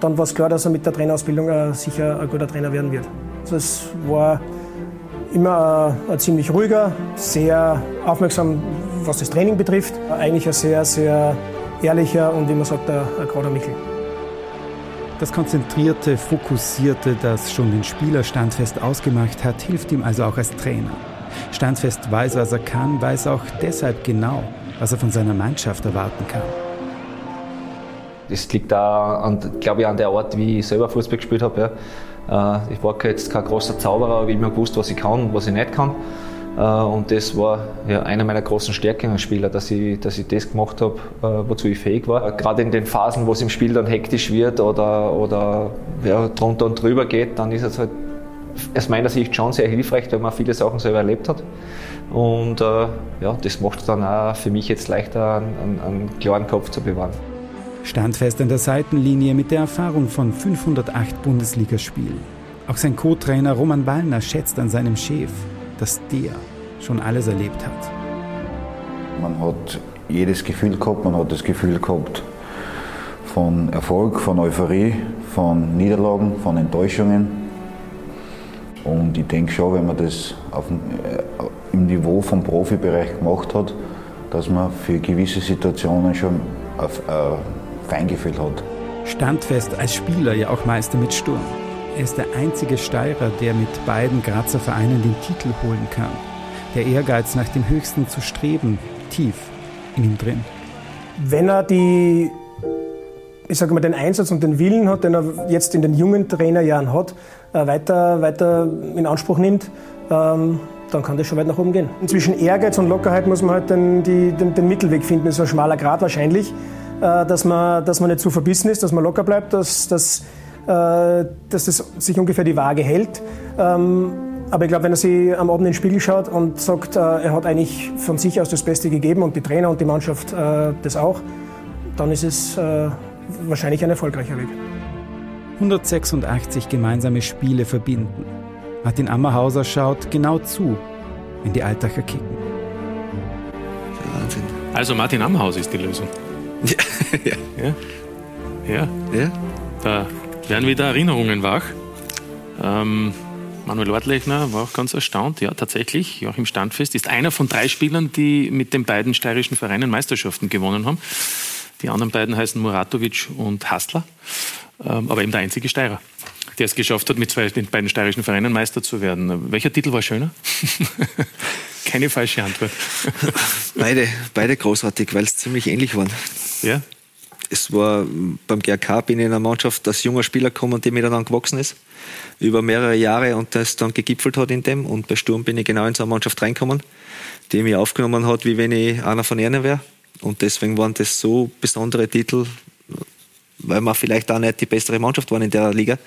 dann war es klar, dass er mit der Trainerausbildung äh, sicher ein guter Trainer werden wird. Also es war immer äh, ein ziemlich ruhiger, sehr aufmerksam, was das Training betrifft. Eigentlich ein sehr, sehr ehrlicher und wie man sagt, ein, ein gerader Michel. Das konzentrierte, fokussierte, das schon den Spieler standfest ausgemacht hat, hilft ihm also auch als Trainer. Standfest weiß, was er kann, weiß auch deshalb genau, was er von seiner Mannschaft erwarten kann. Das liegt da, glaube ich, an der Art, wie ich selber Fußball gespielt habe. Ja. Äh, ich war jetzt kein großer Zauberer, aber ich habe gewusst, was ich kann und was ich nicht kann. Äh, und das war ja eine meiner großen Stärken als Spieler, dass ich, dass ich das gemacht habe, äh, wozu ich fähig war. Gerade in den Phasen, wo es im Spiel dann hektisch wird oder, oder ja, drunter und drüber geht, dann ist es halt aus meiner Sicht schon sehr hilfreich, weil man viele Sachen selber erlebt hat. Und äh, ja, das macht es dann auch für mich jetzt leichter, einen, einen klaren Kopf zu bewahren. Standfest an der Seitenlinie mit der Erfahrung von 508 Bundesligaspielen. Auch sein Co-Trainer Roman Wallner schätzt an seinem Chef, dass der schon alles erlebt hat. Man hat jedes Gefühl gehabt, man hat das Gefühl gehabt von Erfolg, von Euphorie, von Niederlagen, von Enttäuschungen. Und ich denke schon, wenn man das auf, äh, im Niveau vom Profibereich gemacht hat, dass man für gewisse Situationen schon ein, ein Feingefühl hat. Standfest als Spieler ja auch Meister mit Sturm. Er ist der einzige Steirer, der mit beiden Grazer Vereinen den Titel holen kann. Der Ehrgeiz nach dem Höchsten zu streben, tief in ihm drin. Wenn er die ich sage mal, den Einsatz und den Willen hat, den er jetzt in den jungen Trainerjahren hat, äh, weiter, weiter in Anspruch nimmt, ähm, dann kann das schon weit nach oben gehen. Zwischen Ehrgeiz und Lockerheit muss man halt den, die, den, den Mittelweg finden. Das ist ein schmaler Grad wahrscheinlich, äh, dass, man, dass man nicht zu verbissen ist, dass man locker bleibt, dass, dass, äh, dass das sich ungefähr die Waage hält. Ähm, aber ich glaube, wenn er sich am Abend in den Spiegel schaut und sagt, er hat eigentlich von sich aus das Beste gegeben und die Trainer und die Mannschaft das auch, dann ist es wahrscheinlich ein erfolgreicher Weg. 186 gemeinsame Spiele verbinden. Martin Ammerhauser schaut genau zu, wenn die Altacher kicken. Wahnsinn. Also Martin Ammerhauser ist die Lösung. Ja. ja. Ja. ja. Da werden wieder Erinnerungen wach. Ähm, Manuel Ortlechner war auch ganz erstaunt. Ja, tatsächlich, Joachim Standfest ist einer von drei Spielern, die mit den beiden steirischen Vereinen Meisterschaften gewonnen haben. Die anderen beiden heißen Muratovic und Hassler, ähm, aber eben der einzige Steirer, der es geschafft hat, mit zwei, den beiden steirischen Vereinen Meister zu werden. Welcher Titel war schöner? Keine falsche Antwort. beide, beide großartig, weil es ziemlich ähnlich waren. Ja. Es war beim GRK bin ich in einer Mannschaft, dass junger Spieler kommen, die mir dann gewachsen ist über mehrere Jahre und das dann gegipfelt hat in dem. Und bei Sturm bin ich genau in so eine Mannschaft reingekommen, die mich aufgenommen hat, wie wenn ich einer von ihnen wäre. Und deswegen waren das so besondere Titel, weil wir vielleicht auch nicht die bessere Mannschaft waren in der Liga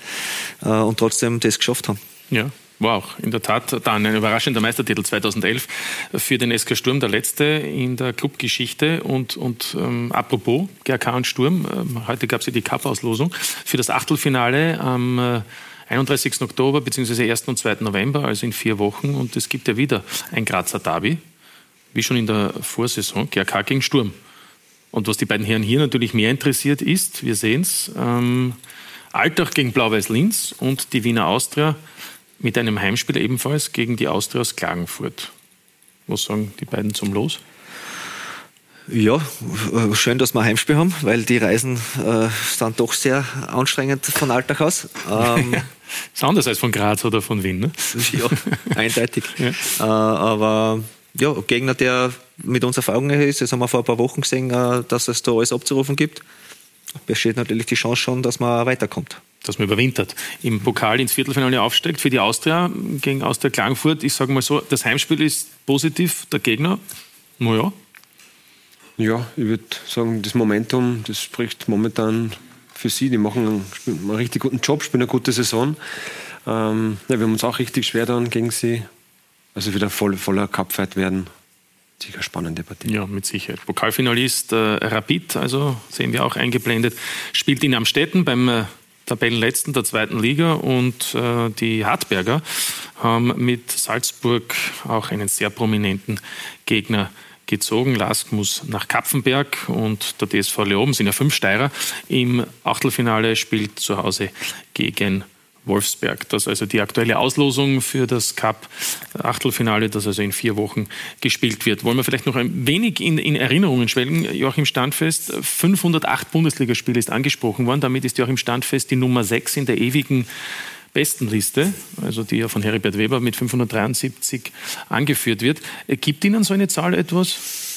äh, und trotzdem das geschafft haben. Ja, war auch in der Tat dann ein überraschender Meistertitel 2011 für den SK Sturm, der letzte in der Clubgeschichte. Und, und ähm, apropos GRK und Sturm, äh, heute gab es ja die Cup-Auslosung für das Achtelfinale am äh, 31. Oktober bzw. 1. und 2. November, also in vier Wochen. Und es gibt ja wieder ein Grazer Derby wie schon in der Vorsaison, GRK gegen Sturm. Und was die beiden Herren hier natürlich mehr interessiert ist, wir sehen es, ähm, Altach gegen Blau-Weiß Linz und die Wiener Austria mit einem Heimspiel ebenfalls gegen die Austria aus Klagenfurt. Was sagen die beiden zum Los? Ja, schön, dass wir ein Heimspiel haben, weil die Reisen äh, sind doch sehr anstrengend von Alltag aus. Ähm, ist anders als von Graz oder von Wien, ne? Ja, eindeutig. ja. Äh, aber ja, ein Gegner, der mit uns auf Augenhöhe ist. Das haben wir vor ein paar Wochen gesehen, äh, dass es da alles abzurufen gibt. Besteht natürlich die Chance schon, dass man weiterkommt. Dass man überwintert. Im Pokal ins Viertelfinale aufsteigt für die Austria gegen Austria Klagenfurt. Ich sage mal so, das Heimspiel ist positiv, der Gegner, naja. Ja, ich würde sagen, das Momentum, das spricht momentan für sie. Die machen einen, einen richtig guten Job, spielen eine gute Saison. Ähm, ja, wir haben uns auch richtig schwer dann gegen sie also wieder voll, voller Cupfight werden. sicher spannende Partie. Ja, mit Sicherheit. Pokalfinalist äh, Rapid, also sehen wir auch eingeblendet, spielt in Amstetten beim äh, Tabellenletzten der zweiten Liga und äh, die Hartberger haben mit Salzburg auch einen sehr prominenten Gegner gezogen. Lask muss nach Kapfenberg und der DSV Leoben sind ja fünf Steirer. Im Achtelfinale spielt zu Hause gegen Wolfsberg. Das ist also die aktuelle Auslosung für das Cup-Achtelfinale, das also in vier Wochen gespielt wird. Wollen wir vielleicht noch ein wenig in, in Erinnerungen schwelgen? Joachim Standfest, 508 Bundesligaspiele ist angesprochen worden. Damit ist Joachim Standfest die Nummer 6 in der ewigen Bestenliste, also die ja von Heribert Weber mit 573 angeführt wird. Gibt Ihnen so eine Zahl etwas?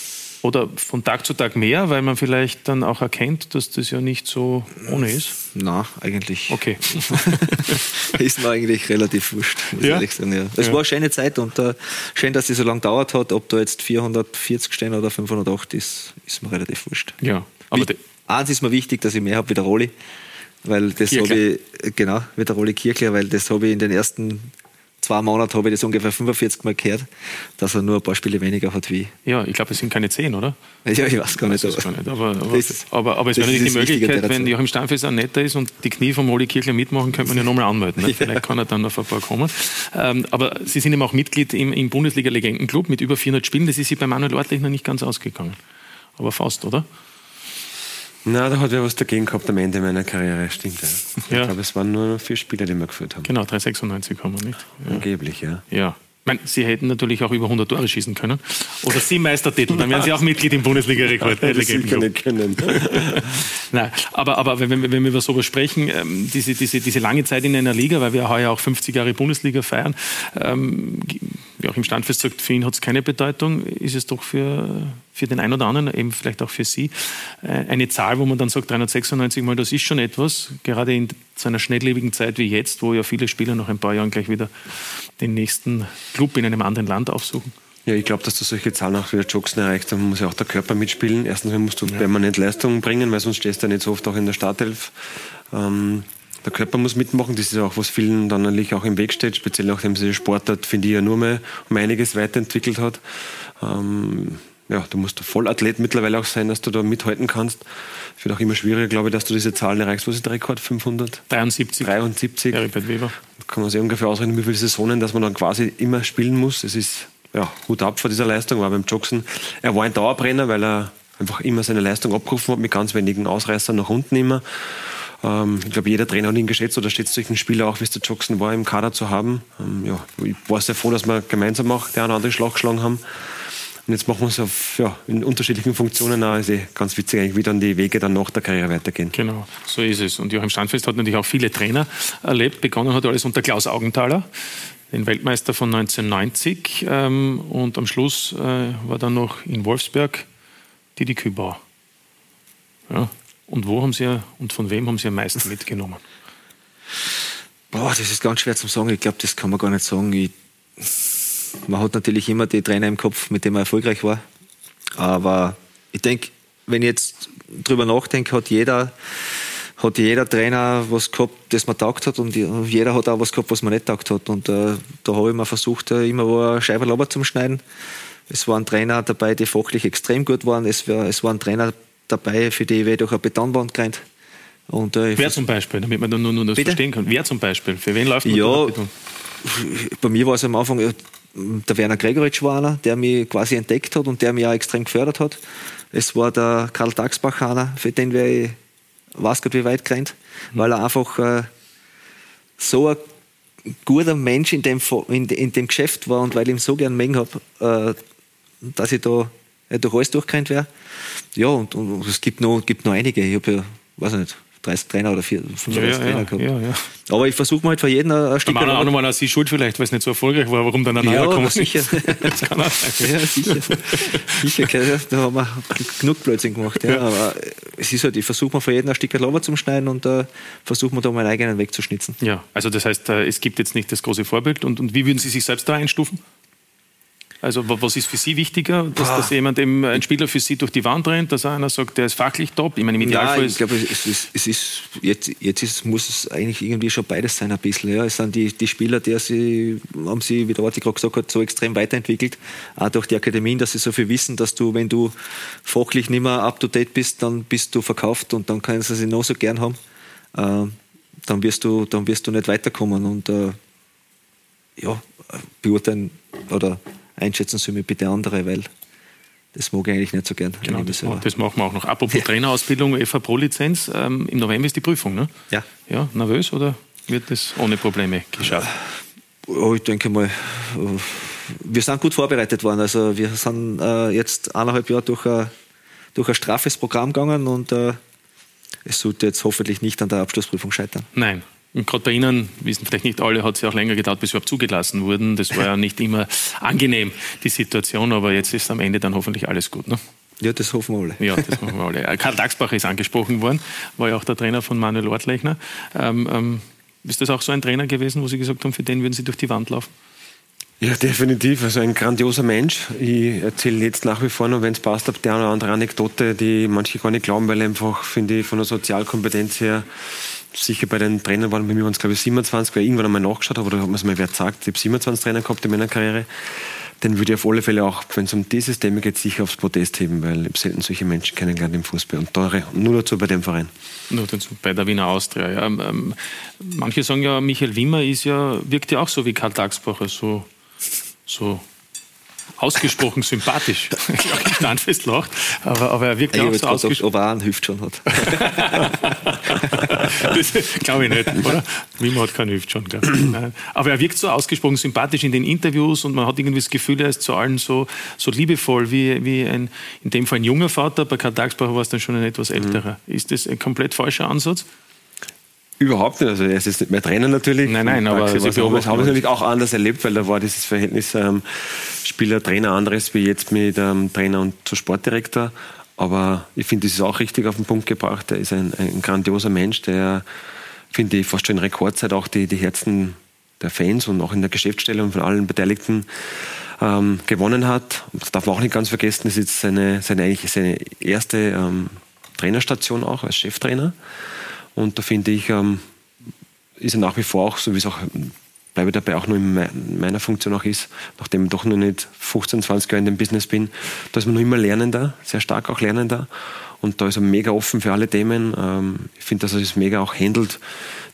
Oder von Tag zu Tag mehr, weil man vielleicht dann auch erkennt, dass das ja nicht so ohne ist? Na, eigentlich. Okay. ist mir eigentlich relativ wurscht, muss ja? ehrlich sagen. Ja. Es Ja. war eine schöne Zeit und äh, schön, dass es so lange gedauert hat. Ob da jetzt 440 stehen oder 508 ist, ist mir relativ wurscht. Ja, aber Wie, eins ist mir wichtig, dass ich mehr habe wie der Roli. Weil das habe ich, genau, wie der Roli Kirchler, weil das habe ich in den ersten zwei Monaten habe ich das ungefähr 45 Mal gehört, dass er nur ein paar Spiele weniger hat wie. Ja, ich glaube, es sind keine zehn, oder? Ja, ich weiß gar nicht. Ist gar nicht. Aber, aber, Das- aber, aber es wäre natürlich die Möglichkeit, wenn. Joachim Stammfest auch netter ist und die Knie vom Oli Kirchler mitmachen, könnte man ja nochmal anmelden. Ne? Vielleicht kann er dann auf ein paar kommen. Ähm, aber Sie sind eben auch Mitglied im, im Bundesliga-Legendenclub mit über 400 Spielen. Das ist sich bei Manuel Ortlich noch nicht ganz ausgegangen. Aber fast, oder? Na, da hat er was dagegen gehabt am Ende meiner Karriere, stimmt ja. Ja. Ich glaube, es waren nur noch vier Spieler, die wir geführt haben. Genau, 396 haben wir nicht. Ja. Angeblich, ja. Ja. Ich meine, Sie hätten natürlich auch über 100 Tore schießen können. Oder Sie Meistertitel, dann wären Sie auch Mitglied im Bundesliga-Rekord. Hätte ich sicher nicht können. Nein, aber, aber wenn, wir- wenn wir über sowas sprechen, ähm, diese, diese, diese lange Zeit in einer Liga, weil wir heuer auch 50 Jahre Bundesliga feiern, ähm, auch im Standfest sagt, für ihn hat es keine Bedeutung, ist es doch für, für den einen oder anderen, eben vielleicht auch für Sie, äh, eine Zahl, wo man dann sagt, 396 Mal, das ist schon etwas, gerade in so einer schnelllebigen Zeit wie jetzt, wo ja viele Spieler nach ein paar Jahren gleich wieder den nächsten Club in einem anderen Land aufsuchen. Ja, ich glaube, dass du solche Zahlen auch wieder Jogsen erreichst, dann muss ja auch der Körper mitspielen. Erstens musst du permanent Leistung bringen, weil sonst stehst du ja nicht so oft auch in der Startelf. Ähm, der Körper muss mitmachen, das ist auch, was vielen dann natürlich auch im Weg steht, speziell nachdem sich Sportart, finde ich, ja nur mehr um einiges weiterentwickelt hat. Ähm, ja, du musst ein Vollathlet mittlerweile auch sein, dass du da mithalten kannst. Es wird auch immer schwieriger, glaube ich, dass du diese Zahlen erreichst. Was ist der Rekord? 500? 73. 73. Heribert Weber. Da kann man sich ungefähr ausrechnen, wie viele Saisonen, dass man dann quasi immer spielen muss. Es ist ja, Hut ab vor dieser Leistung, war beim Jogsen. Er war ein Dauerbrenner, weil er einfach immer seine Leistung abgerufen hat, mit ganz wenigen Ausreißern nach unten immer. Ähm, ich glaube, jeder Trainer hat ihn geschätzt oder schätzt solchen Spieler auch, wie es der Jackson war, im Kader zu haben. Ähm, ja, ich war sehr froh, dass wir gemeinsam auch der eine andere Schlag geschlagen haben. Und jetzt machen wir es auf, ja, in unterschiedlichen Funktionen auch. Also ganz witzig eigentlich, wie dann die Wege dann nach der Karriere weitergehen. Genau, so ist es. Und Joachim Standfest hat natürlich auch viele Trainer erlebt. Begonnen hat alles unter Klaus Augenthaler, den Weltmeister von 1990. Ähm, und am Schluss äh, war dann noch in Wolfsberg Didi Kübauer. Ja. Und wo haben Sie und von wem haben Sie am meisten mitgenommen? Boah, das ist ganz schwer zu sagen. Ich glaube, das kann man gar nicht sagen. Ich, man hat natürlich immer die Trainer im Kopf, mit denen man erfolgreich war. Aber ich denke, wenn ich jetzt drüber nachdenke, hat jeder, hat jeder Trainer was gehabt, das man taugt hat und jeder hat auch was gehabt, was man nicht taugt hat. Und äh, da habe ich mir versucht, äh, immer wo eine Scheibe Laber zu schneiden. Es waren Trainer dabei, die fachlich extrem gut waren. Es, war, es waren Trainer dabei, für die ich durch eine Betonwand gerannt. Und, äh, Wer zum Beispiel, damit man nur, nur das Bitte? verstehen kann? Wer zum Beispiel? Für wen läuft man Ja, bei mir war es am Anfang äh, der Werner Gregoritsch war einer, der mich quasi entdeckt hat und der mich auch extrem gefördert hat. Es war der Karl Taxbach einer, für den wäre ich weiß Gott wie weit gerannt, weil er einfach äh, so ein guter Mensch in dem, in, in dem Geschäft war und weil ich ihn so gern mögen habe, äh, dass ich da durch alles durchgerannt wäre. Ja, und, und es gibt noch, gibt noch einige. Ich habe ja, weiß ich nicht, 30 Trainer oder 4, 35 Ja, ja, Trainer ja, gehabt. ja. Aber ich versuche mal halt für jeden ein, ein Stück anderen auch nochmal Sie schuld vielleicht, weil es nicht so erfolgreich war, warum dann ein ja, gekommen sicher. Das kann auch sein. Ja, sicher. sicher da haben wir genug Blödsinn gemacht. Ja. Aber es ist halt, ich versuche mir für jeden ein Stück Lava zu schneiden und äh, versuche mir da meinen eigenen Weg zu schnitzen. Ja, also das heißt, äh, es gibt jetzt nicht das große Vorbild. Und, und wie würden Sie sich selbst da einstufen? Also was ist für Sie wichtiger, dass, dass jemand eben, ein Spieler für Sie durch die Wand rennt, dass einer sagt, der ist fachlich top? Ich meine, im Idealfall ja, ich glaube, es ist, es ist jetzt, jetzt ist, muss es eigentlich irgendwie schon beides sein ein bisschen. Ja. Es sind die, die Spieler, die sie, haben sie, wie der Warte gerade gesagt hat, so extrem weiterentwickelt, auch durch die Akademien, dass sie so viel wissen, dass du, wenn du fachlich nicht mehr up to date bist, dann bist du verkauft und dann können sie sich noch so gern haben. Äh, dann wirst du, dann wirst du nicht weiterkommen und äh, ja, beurteilen oder einschätzen Sie mir bitte andere, weil das mag ich eigentlich nicht so gern. Genau, das, das, machen wir auch noch. Apropos ja. Trainerausbildung, FA Pro-Lizenz, ähm, im November ist die Prüfung, ne? Ja. Ja, nervös oder wird das ohne Probleme geschafft? Oh, ich denke mal, wir sind gut vorbereitet worden. Also wir sind äh, jetzt eineinhalb Jahre durch ein, durch ein straffes Programm gegangen und äh, es sollte jetzt hoffentlich nicht an der Abschlussprüfung scheitern. Nein, und gerade bei Ihnen, wissen vielleicht nicht alle, hat es ja auch länger gedauert, bis wir überhaupt zugelassen wurden. Das war ja nicht immer angenehm, die Situation, aber jetzt ist am Ende dann hoffentlich alles gut. Ne? Ja, das hoffen wir alle. Ja, das hoffen wir alle. Äh, Karl Daxbacher ist angesprochen worden, war ja auch der Trainer von Manuel Ortlechner. Ähm, ähm, ist das auch so ein Trainer gewesen, wo Sie gesagt haben, für den würden Sie durch die Wand laufen? Ja, definitiv. Also ein grandioser Mensch. Ich erzähle jetzt nach wie vor noch, wenn es passt, ab der oder andere Anekdote, die manche gar nicht glauben, weil einfach, finde ich, von der Sozialkompetenz her sicher bei den Trainern waren, bei mir waren es glaube ich 27, weil ich irgendwann einmal nachgeschaut habe, oder hat man es mal wer gesagt, ich habe 27 Trainer gehabt in meiner Karriere, den würde ich auf alle Fälle auch, wenn es um dieses Thema geht, sicher aufs Podest heben, weil ich selten solche Menschen kennengelernt im Fußball und teure, nur dazu bei dem Verein. Nur dazu bei der Wiener Austria. Ja. Ähm, manche sagen ja, Michael Wimmer ist ja, wirkt ja auch so wie Karl Dagsbacher, so, so ausgesprochen sympathisch. ich standfest lacht, aber, aber er wirkt ja, auch so ausgesprochen. Ob er einen Hüft schon hat. das glaube ich nicht, oder? Wimmer hat keinen Hüft schon. Aber er wirkt so ausgesprochen sympathisch in den Interviews und man hat irgendwie das Gefühl, er ist zu allen so, so liebevoll wie, wie ein, in dem Fall ein junger Vater. Bei Karl Dagsbacher war es dann schon ein etwas älterer. Mhm. Ist das ein komplett falscher Ansatz? Überhaupt nicht. Also er ist jetzt nicht mehr Trainer natürlich. Nein, nein, aber Sie haben es natürlich auch anders erlebt, weil da war dieses Verhältnis ähm, Spieler-Trainer anderes wie jetzt mit ähm, Trainer und zu Sportdirektor. Aber ich finde, das ist auch richtig auf den Punkt gebracht. Er ist ein, ein grandioser Mensch, der, finde ich, fast schon in Rekordzeit auch die, die Herzen der Fans und auch in der Geschäftsstelle und von allen Beteiligten ähm, gewonnen hat. Und das darf man auch nicht ganz vergessen, das ist jetzt seine, seine, eigentlich seine erste ähm, Trainerstation auch als Cheftrainer. Und da finde ich, ähm, ist er nach wie vor auch, so wie es auch, bleibe dabei auch nur in meiner Funktion auch ist, nachdem ich doch noch nicht 15, 20 Jahre in dem Business bin, da ist man noch immer lernender, sehr stark auch lernender. Und da ist er mega offen für alle Themen. Ähm, ich finde, dass er das mega auch handelt.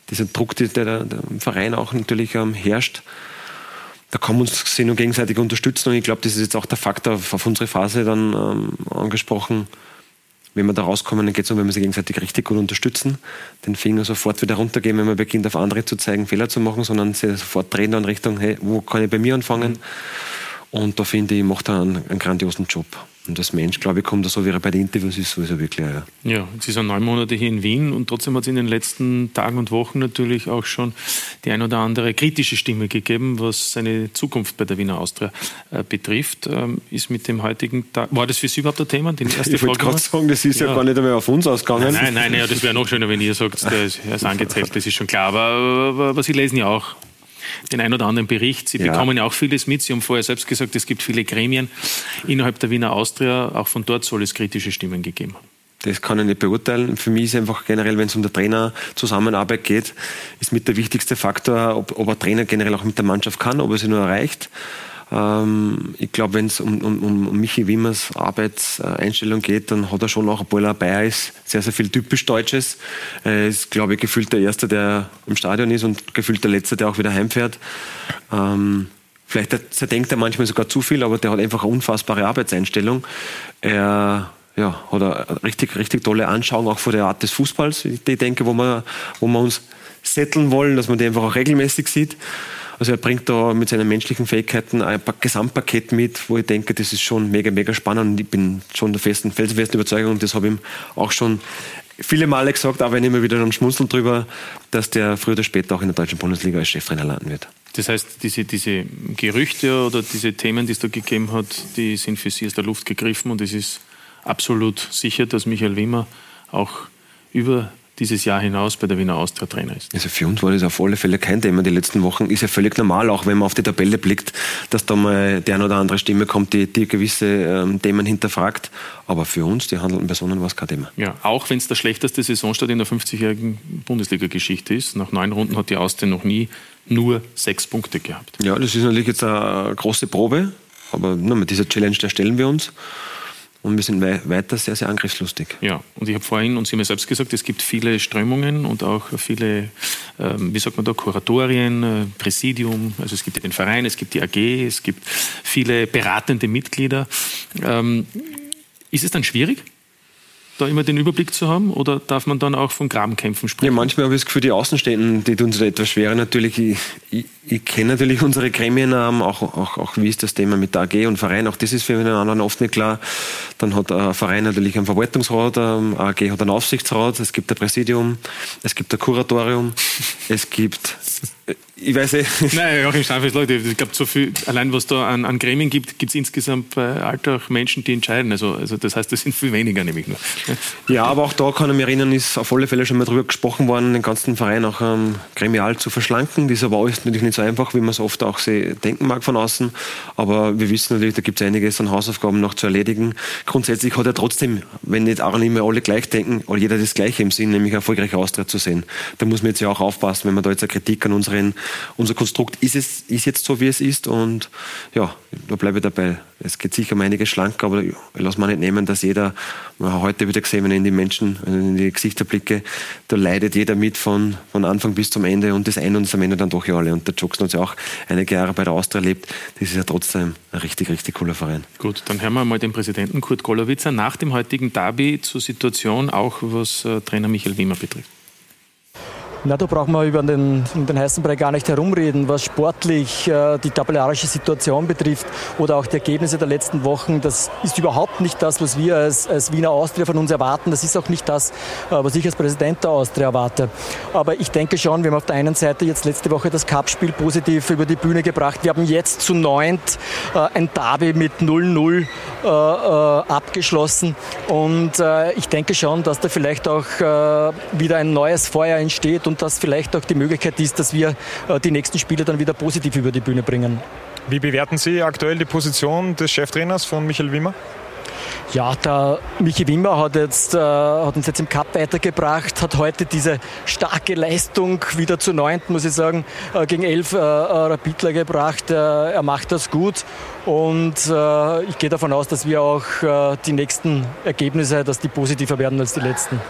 Dieser Druck, der, der, im Verein auch natürlich ähm, herrscht, da kann man uns nur gegenseitig unterstützen. Und ich glaube, das ist jetzt auch der Faktor auf unsere Phase dann angesprochen wenn wir da rauskommen, dann geht es um, wenn wir sie gegenseitig richtig gut unterstützen, den Finger sofort wieder runtergehen, wenn man beginnt, auf andere zu zeigen, Fehler zu machen, sondern sie sofort drehen in Richtung, hey, wo kann ich bei mir anfangen? Und da finde ich, macht er einen, einen grandiosen Job. Und als Mensch, glaube ich, kommt er so, wie er bei den Interviews ist, sowieso wirklich. Ja, ja Sie sind neun Monate hier in Wien und trotzdem hat es in den letzten Tagen und Wochen natürlich auch schon die ein oder andere kritische Stimme gegeben, was seine Zukunft bei der Wiener Austria äh, betrifft. Ähm, ist mit dem heutigen Tag, war das für Sie überhaupt ein Thema? Die erste ich wollte gerade sagen, das ist ja. ja, gar nicht einmal auf uns ausgegangen. Nein, nein, nein, ja, das wäre noch schöner, wenn ihr sagt, der ist, er ist angezählt, das ist schon klar. Aber, aber, aber Sie lesen ja auch den ein oder anderen Bericht. Sie ja. bekommen ja auch vieles mit. Sie haben vorher selbst gesagt, es gibt viele Gremien innerhalb der Wiener Austria. Auch von dort soll es kritische Stimmen gegeben haben. Das kann ich nicht beurteilen. Für mich ist einfach generell, wenn es um der Trainerzusammenarbeit geht, ist mit der wichtigste Faktor, ob, ob ein Trainer generell auch mit der Mannschaft kann, ob er sie nur erreicht. Ähm, ich glaube, wenn es um, um, um Michi Wimmers Arbeitseinstellung geht, dann hat er schon auch, obwohl er dabei ist, sehr, sehr viel typisch Deutsches. Er ist, glaube ich, gefühlt der Erste, der im Stadion ist und gefühlt der Letzte, der auch wieder heimfährt. Ähm, vielleicht zerdenkt er manchmal sogar zu viel, aber der hat einfach eine unfassbare Arbeitseinstellung. Er ja, hat eine richtig, richtig tolle Anschauung auch vor der Art des Fußballs, die ich denke, wo wir, wo wir uns setteln wollen, dass man die einfach auch regelmäßig sieht. Also er bringt da mit seinen menschlichen Fähigkeiten ein Gesamtpaket mit, wo ich denke, das ist schon mega, mega spannend und ich bin schon der festen, felsenfesten Überzeugung das habe ich ihm auch schon viele Male gesagt, aber ich nehme wieder dann schmunzeln drüber, dass der früher oder später auch in der deutschen Bundesliga als Cheftrainer landen wird. Das heißt, diese, diese Gerüchte oder diese Themen, die es da gegeben hat, die sind für Sie aus der Luft gegriffen und es ist absolut sicher, dass Michael Wimmer auch über dieses Jahr hinaus bei der Wiener Austria Trainer ist. Also für uns war das auf alle Fälle kein Thema die letzten Wochen. Ist ja völlig normal, auch wenn man auf die Tabelle blickt, dass da mal die eine oder andere Stimme kommt, die, die gewisse ähm, Themen hinterfragt. Aber für uns, die handelnden Personen, war es kein Thema. Ja, auch wenn es der schlechteste Saisonstart in der 50-jährigen Bundesliga-Geschichte ist. Nach neun Runden hat die Austria noch nie nur sechs Punkte gehabt. Ja, das ist natürlich jetzt eine große Probe. Aber na, mit dieser Challenge, der stellen wir uns. Und wir sind weiter sehr, sehr angriffslustig. Ja, und ich habe vorhin, und Sie haben ja selbst gesagt, es gibt viele Strömungen und auch viele, ähm, wie sagt man da, Kuratorien, äh, Präsidium. Also es gibt den Verein, es gibt die AG, es gibt viele beratende Mitglieder. Ähm, ist es dann schwierig? Da immer den Überblick zu haben? Oder darf man dann auch von Grabenkämpfen sprechen? Ja, manchmal habe ich das Gefühl, die Außenstehenden, die tun es etwas schwerer. Natürlich, ich, ich, ich kenne natürlich unsere Gremien, ähm, auch, auch, auch wie ist das Thema mit der AG und Verein, auch das ist für den anderen oft nicht klar. Dann hat ein Verein natürlich einen Verwaltungsrat, ähm, eine AG hat einen Aufsichtsrat, es gibt ein Präsidium, es gibt ein Kuratorium, es gibt ich weiß nicht. Nein, Joachim Steinfels, Leute, ich glaube, so viel, allein was da an, an Gremien gibt, gibt es insgesamt bei auch Menschen, die entscheiden. Also, also das heißt, das sind viel weniger nämlich nur. Ja, aber auch da kann ich mich erinnern, ist auf alle Fälle schon mal drüber gesprochen worden, den ganzen Verein auch ähm, gremial zu verschlanken. Das ist aber alles natürlich nicht so einfach, wie man es oft auch denken mag von außen. Aber wir wissen natürlich, da gibt es einiges an Hausaufgaben noch zu erledigen. Grundsätzlich hat er trotzdem, wenn nicht auch nicht mehr alle gleich denken, jeder das Gleiche im Sinn, nämlich erfolgreiche Austritt zu sehen. Da muss man jetzt ja auch aufpassen, wenn man da jetzt eine Kritik an unseren unser Konstrukt ist, es, ist jetzt so, wie es ist und ja, da bleibe ich dabei. Es geht sicher um einiges schlanker, aber ich lasse mir nicht nehmen, dass jeder, heute wieder gesehen, wenn ich in die Menschen, in die Gesichter blicke, da leidet jeder mit von, von Anfang bis zum Ende und das eine und das am Ende dann doch ja alle. Und der Jokes hat ja auch einige Jahre bei der Austria erlebt. Das ist ja trotzdem ein richtig, richtig cooler Verein. Gut, dann hören wir mal den Präsidenten Kurt Golowitzer nach dem heutigen Derby zur Situation, auch was äh, Trainer Michael Wimmer betrifft. Na, da brauchen wir über den, um den heißen Brei gar nicht herumreden, was sportlich äh, die tabellarische Situation betrifft oder auch die Ergebnisse der letzten Wochen. Das ist überhaupt nicht das, was wir als, als Wiener Austria von uns erwarten. Das ist auch nicht das, äh, was ich als Präsident der Austria erwarte. Aber ich denke schon, wir haben auf der einen Seite jetzt letzte Woche das Cup-Spiel positiv über die Bühne gebracht. Wir haben jetzt zu neunt äh, ein Derby mit 0-0 äh, äh, abgeschlossen. Und äh, ich denke schon, dass da vielleicht auch wieder ein neues Feuer entsteht und dass vielleicht auch die Möglichkeit ist, dass wir äh, die nächsten Spiele dann wieder positiv über die Bühne bringen. Wie bewerten Sie aktuell die Position des Cheftrainers von Michael Wimmer? Ja, der Michi Wimmer hat, jetzt, äh, hat uns jetzt im Cup weitergebracht, hat heute diese starke Leistung wieder zu neunt, muss ich sagen, äh, gegen elf äh, äh Rapidler gebracht. Äh, er macht das gut und ich gehe davon aus, dass wir auch die nächsten Ergebnisse, dass die positiver werden als die letzten.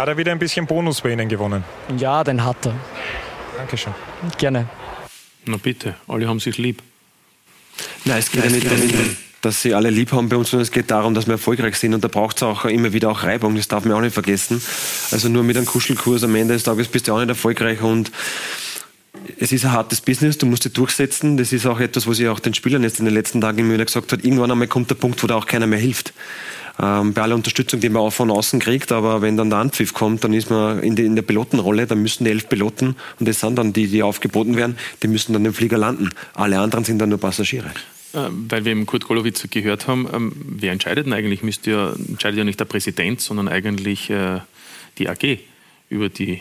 Hat er wieder ein bisschen Bonus bei Ihnen gewonnen? Ja, den hat er. Dankeschön. Gerne. Na bitte, alle haben sich lieb. Nein, es geht ja nicht darum, dass sie alle lieb haben bei uns, sondern es geht darum, dass wir erfolgreich sind und da braucht es auch immer wieder auch Reibung, das darf man auch nicht vergessen. Also nur mit einem Kuschelkurs am Ende des Tages bist du auch nicht erfolgreich und es ist ein hartes Business, du musst dich durchsetzen. Das ist auch etwas, was ich auch den Spielern jetzt in den letzten Tagen immer wieder gesagt habe. Irgendwann einmal kommt der Punkt, wo da auch keiner mehr hilft ähm, bei aller Unterstützung, die man auch von außen kriegt, aber wenn dann der Anpfiff kommt, dann ist man in, die, in der Pilotenrolle, dann müssen die elf Piloten, und das sind dann die, die aufgeboten werden, die müssen dann im Flieger landen. Alle anderen sind dann nur Passagiere. Ähm, weil wir eben Kurt Golowitz gehört haben, ähm, wer entscheidet denn eigentlich? Müsste ja, entscheidet ja nicht der Präsident, sondern eigentlich äh, die AG über die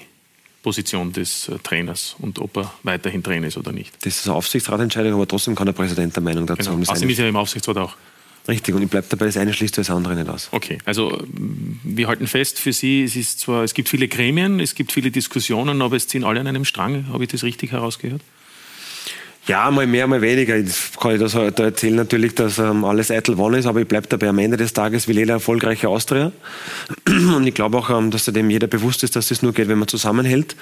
Position des äh, Trainers und ob er weiterhin Trainer ist oder nicht. Das ist eine Aufsichtsratentscheidung, aber trotzdem kann der Präsident der Meinung dazu genau. haben. Außerdem ist ja im Aufsichtsrat auch. Richtig, und ich bleibe dabei, das eine schließt das andere nicht aus. Okay, also wir halten fest für Sie, es, ist zwar, es gibt viele Gremien, es gibt viele Diskussionen, aber es ziehen alle an einem Strang. Habe ich das richtig herausgehört? Ja, mal mehr, mal weniger. Ich kann ich das da erzählen natürlich, dass ähm, alles eitel wann ist, aber ich bleibe dabei am Ende des Tages will jeder erfolgreiche Austria. Und ich glaube auch, ähm, dass dem jeder bewusst ist, dass es das nur geht, wenn man zusammenhält.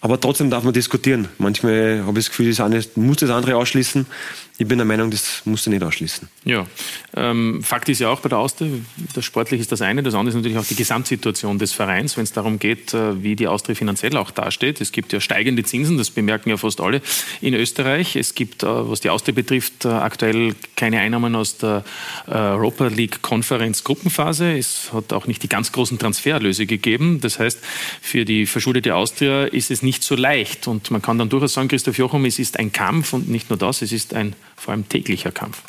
Aber trotzdem darf man diskutieren. Manchmal habe ich das Gefühl, das eine muss das andere ausschließen. Ich bin der Meinung, das musst du nicht ausschließen. Ja, ähm, Fakt ist ja auch bei der Austria, das Sportliche ist das eine, das andere ist natürlich auch die Gesamtsituation des Vereins, wenn es darum geht, äh, wie die Austria finanziell auch dasteht. Es gibt ja steigende Zinsen, das bemerken ja fast alle in Österreich. Es gibt, äh, was die Austria betrifft, äh, aktuell keine Einnahmen aus der Europa League Konferenz Gruppenphase. Es hat auch nicht die ganz großen Transfererlöse gegeben. Das heißt, für die verschuldete Austria ist es nicht so leicht. Und man kann dann durchaus sagen, Christoph Jochum, es ist ein Kampf und nicht nur das, es ist ein vor allem täglicher Kampf.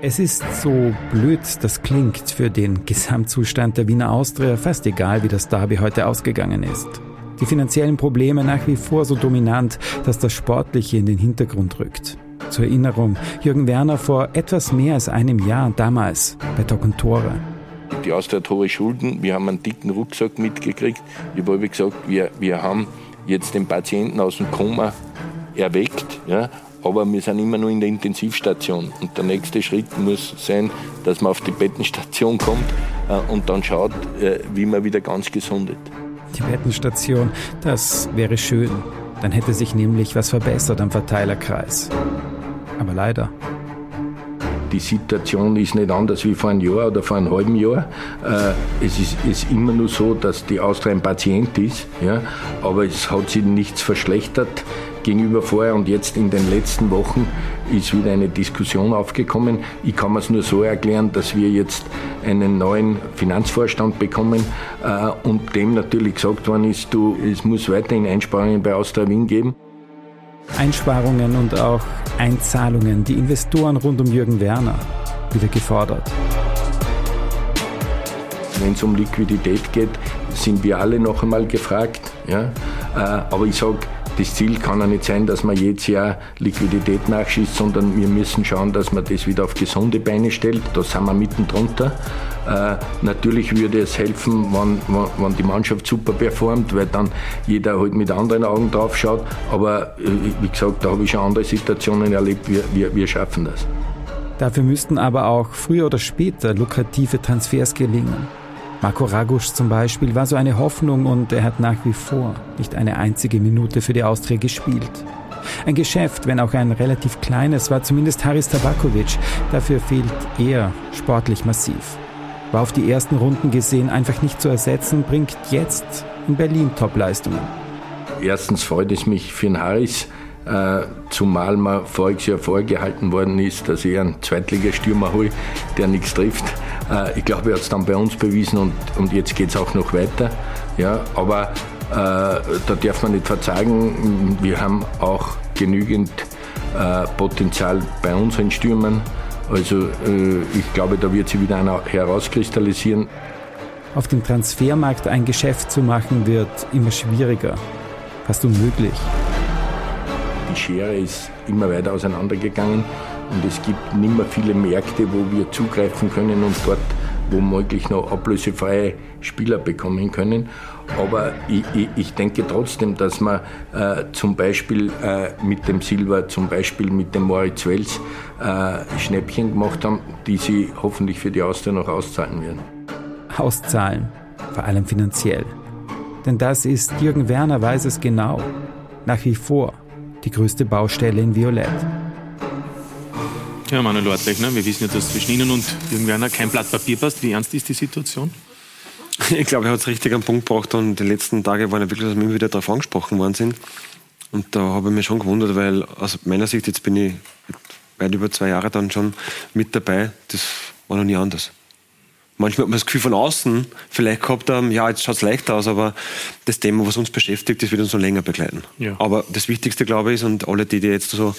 Es ist so blöd, das klingt für den Gesamtzustand der Wiener Austria fast egal, wie das Derby heute ausgegangen ist. Die finanziellen Probleme nach wie vor so dominant, dass das Sportliche in den Hintergrund rückt. Zur Erinnerung, Jürgen Werner vor etwas mehr als einem Jahr damals bei Tok und Tore. Die Austria hat hohe Schulden, wir haben einen dicken Rucksack mitgekriegt. Ich habe gesagt, wir, wir haben jetzt den Patienten aus dem Koma erweckt, ja, aber wir sind immer nur in der Intensivstation. Und der nächste Schritt muss sein, dass man auf die Bettenstation kommt äh, und dann schaut, äh, wie man wieder ganz gesundet. Die Bettenstation, das wäre schön. Dann hätte sich nämlich was verbessert am Verteilerkreis. Aber leider. Die Situation ist nicht anders wie vor einem Jahr oder vor einem halben Jahr. Äh, es ist, ist immer nur so, dass die Austria ein Patient ist, ja, aber es hat sich nichts verschlechtert gegenüber vorher und jetzt in den letzten Wochen ist wieder eine Diskussion aufgekommen. Ich kann mir es nur so erklären, dass wir jetzt einen neuen Finanzvorstand bekommen äh, und dem natürlich gesagt worden ist, du, es muss weiterhin Einsparungen bei Austria Wien geben. Einsparungen und auch Einzahlungen, die Investoren rund um Jürgen Werner wieder gefordert. Wenn es um Liquidität geht, sind wir alle noch einmal gefragt. Ja? Äh, aber ich sage, das Ziel kann ja nicht sein, dass man jedes Jahr Liquidität nachschießt, sondern wir müssen schauen, dass man das wieder auf gesunde Beine stellt. Da sind wir mitten drunter. Äh, natürlich würde es helfen, wenn, wenn, die Mannschaft super performt, weil dann jeder halt mit anderen Augen drauf schaut. Aber äh, wie gesagt, da habe ich schon andere Situationen erlebt. Wir, wir, wir schaffen das. Dafür müssten aber auch früher oder später lukrative Transfers gelingen. Marco Ragusch zum Beispiel war so eine Hoffnung und er hat nach wie vor nicht eine einzige Minute für die Austria gespielt. Ein Geschäft, wenn auch ein relativ kleines, war zumindest Haris Tabakovic. Dafür fehlt er sportlich massiv. War auf die ersten Runden gesehen einfach nicht zu ersetzen, bringt jetzt in Berlin Topleistungen. Erstens freut es mich für den Haris, äh, zumal mir voriges Jahr vorgehalten worden ist, dass ich einen Zweitligastürmer hole, der nichts trifft. Äh, ich glaube, er hat es dann bei uns bewiesen und, und jetzt geht es auch noch weiter. Ja, aber äh, da darf man nicht verzagen, wir haben auch genügend äh, Potenzial bei unseren Stürmern. Also äh, ich glaube, da wird sich wieder einer herauskristallisieren. Auf dem Transfermarkt ein Geschäft zu machen, wird immer schwieriger, fast unmöglich. Die Schere ist immer weiter auseinandergegangen und es gibt nicht mehr viele Märkte, wo wir zugreifen können und dort womöglich noch ablösefreie Spieler bekommen können. Aber ich, ich, ich denke trotzdem, dass wir äh, zum Beispiel äh, mit dem Silber, zum Beispiel mit dem Moritz Wels äh, Schnäppchen gemacht haben, die sie hoffentlich für die Austria noch auszahlen werden. Auszahlen, vor allem finanziell. Denn das ist, Jürgen Werner weiß es genau, nach wie vor die größte Baustelle in Violett. Ja, Manuel Ortleich, ne? wir wissen ja, dass zwischen Ihnen und Jürgen Werner kein Blatt Papier passt. Wie ernst ist die Situation? Ich glaube, er hat es richtig am Punkt gebracht und die letzten Tage waren ja wirklich, dass wir immer wieder darauf angesprochen worden sind. Und da habe ich mich schon gewundert, weil aus meiner Sicht, jetzt bin ich weit über zwei Jahre dann schon mit dabei, das war noch nie anders. Manchmal hat man das Gefühl von außen vielleicht gehabt haben, ja, jetzt schaut es leicht aus, aber das Thema, was uns beschäftigt, das wird uns noch länger begleiten. Ja. Aber das Wichtigste, glaube ich, ist, und alle, die, die jetzt so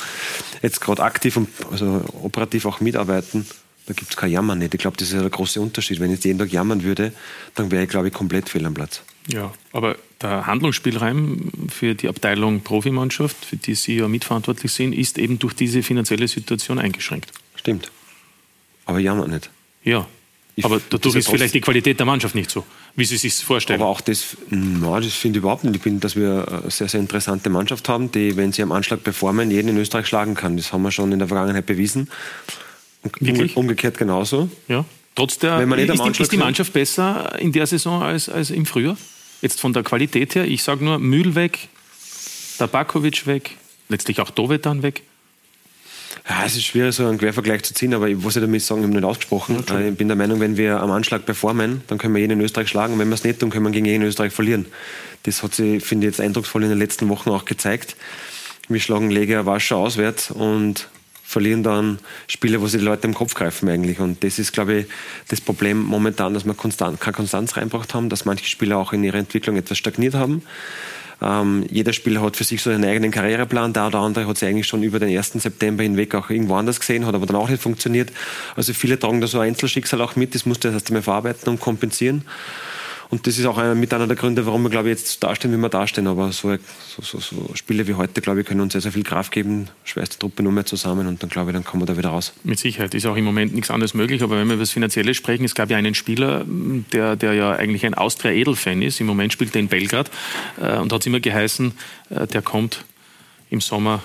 jetzt gerade aktiv und also operativ auch mitarbeiten, da gibt es kein Jammern nicht. Ich glaube, das ist der große Unterschied. Wenn ich jetzt jeden Tag jammern würde, dann wäre ich, glaube ich, komplett fehl am Platz. Ja, aber der Handlungsspielraum für die Abteilung Profimannschaft, für die Sie ja mitverantwortlich sind, ist eben durch diese finanzielle Situation eingeschränkt. Stimmt. Aber jammern nicht. Ja, ich aber dadurch ist vielleicht die Qualität der Mannschaft nicht so, wie Sie sich vorstellen. Aber auch das, na, das finde ich überhaupt nicht. Ich finde, dass wir eine sehr, sehr interessante Mannschaft haben, die, wenn sie am Anschlag performen, jeden in Österreich schlagen kann. Das haben wir schon in der Vergangenheit bewiesen. Wirklich? Umgekehrt genauso. Ja. Trotz der, wenn man nicht ist, die, ist die Mannschaft besser in der Saison als, als im Frühjahr? Jetzt von der Qualität her, ich sage nur Mühl weg, Tabakovic weg, letztlich auch Dovedan weg. Ja, es ist schwierig, so einen Quervergleich zu ziehen, aber ich muss ja damit sagen, ich habe nicht ausgesprochen. Okay. Ich bin der Meinung, wenn wir am Anschlag performen, dann können wir jeden in Österreich schlagen. Und wenn wir es nicht tun, können wir gegen jeden in Österreich verlieren. Das hat sich, finde ich, jetzt eindrucksvoll in den letzten Wochen auch gezeigt. Wir schlagen Legia Warschau auswärts und verlieren dann Spiele, wo sie die Leute im Kopf greifen eigentlich. Und das ist, glaube ich, das Problem momentan, dass wir konstant, keine Konstanz reinbracht haben, dass manche Spieler auch in ihrer Entwicklung etwas stagniert haben. Ähm, jeder Spieler hat für sich so einen eigenen Karriereplan. Der oder andere hat sich eigentlich schon über den 1. September hinweg auch irgendwo anders gesehen, hat aber dann auch nicht funktioniert. Also viele tragen da so ein Einzelschicksal auch mit. Das musst du erst einmal verarbeiten und kompensieren. Und das ist auch mit einer der Gründe, warum wir, glaube ich, jetzt dastehen, wie wir dastehen. Aber so, so, so, Spiele wie heute, glaube ich, können uns sehr, sehr viel Kraft geben, schweißt die Truppe nur mehr zusammen und dann, glaube ich, dann kommen wir da wieder raus. Mit Sicherheit ist auch im Moment nichts anderes möglich. Aber wenn wir über das Finanzielle sprechen, es gab ja einen Spieler, der, der ja eigentlich ein Austria-Edelfan ist. Im Moment spielt er in Belgrad äh, und hat immer geheißen, äh, der kommt im Sommer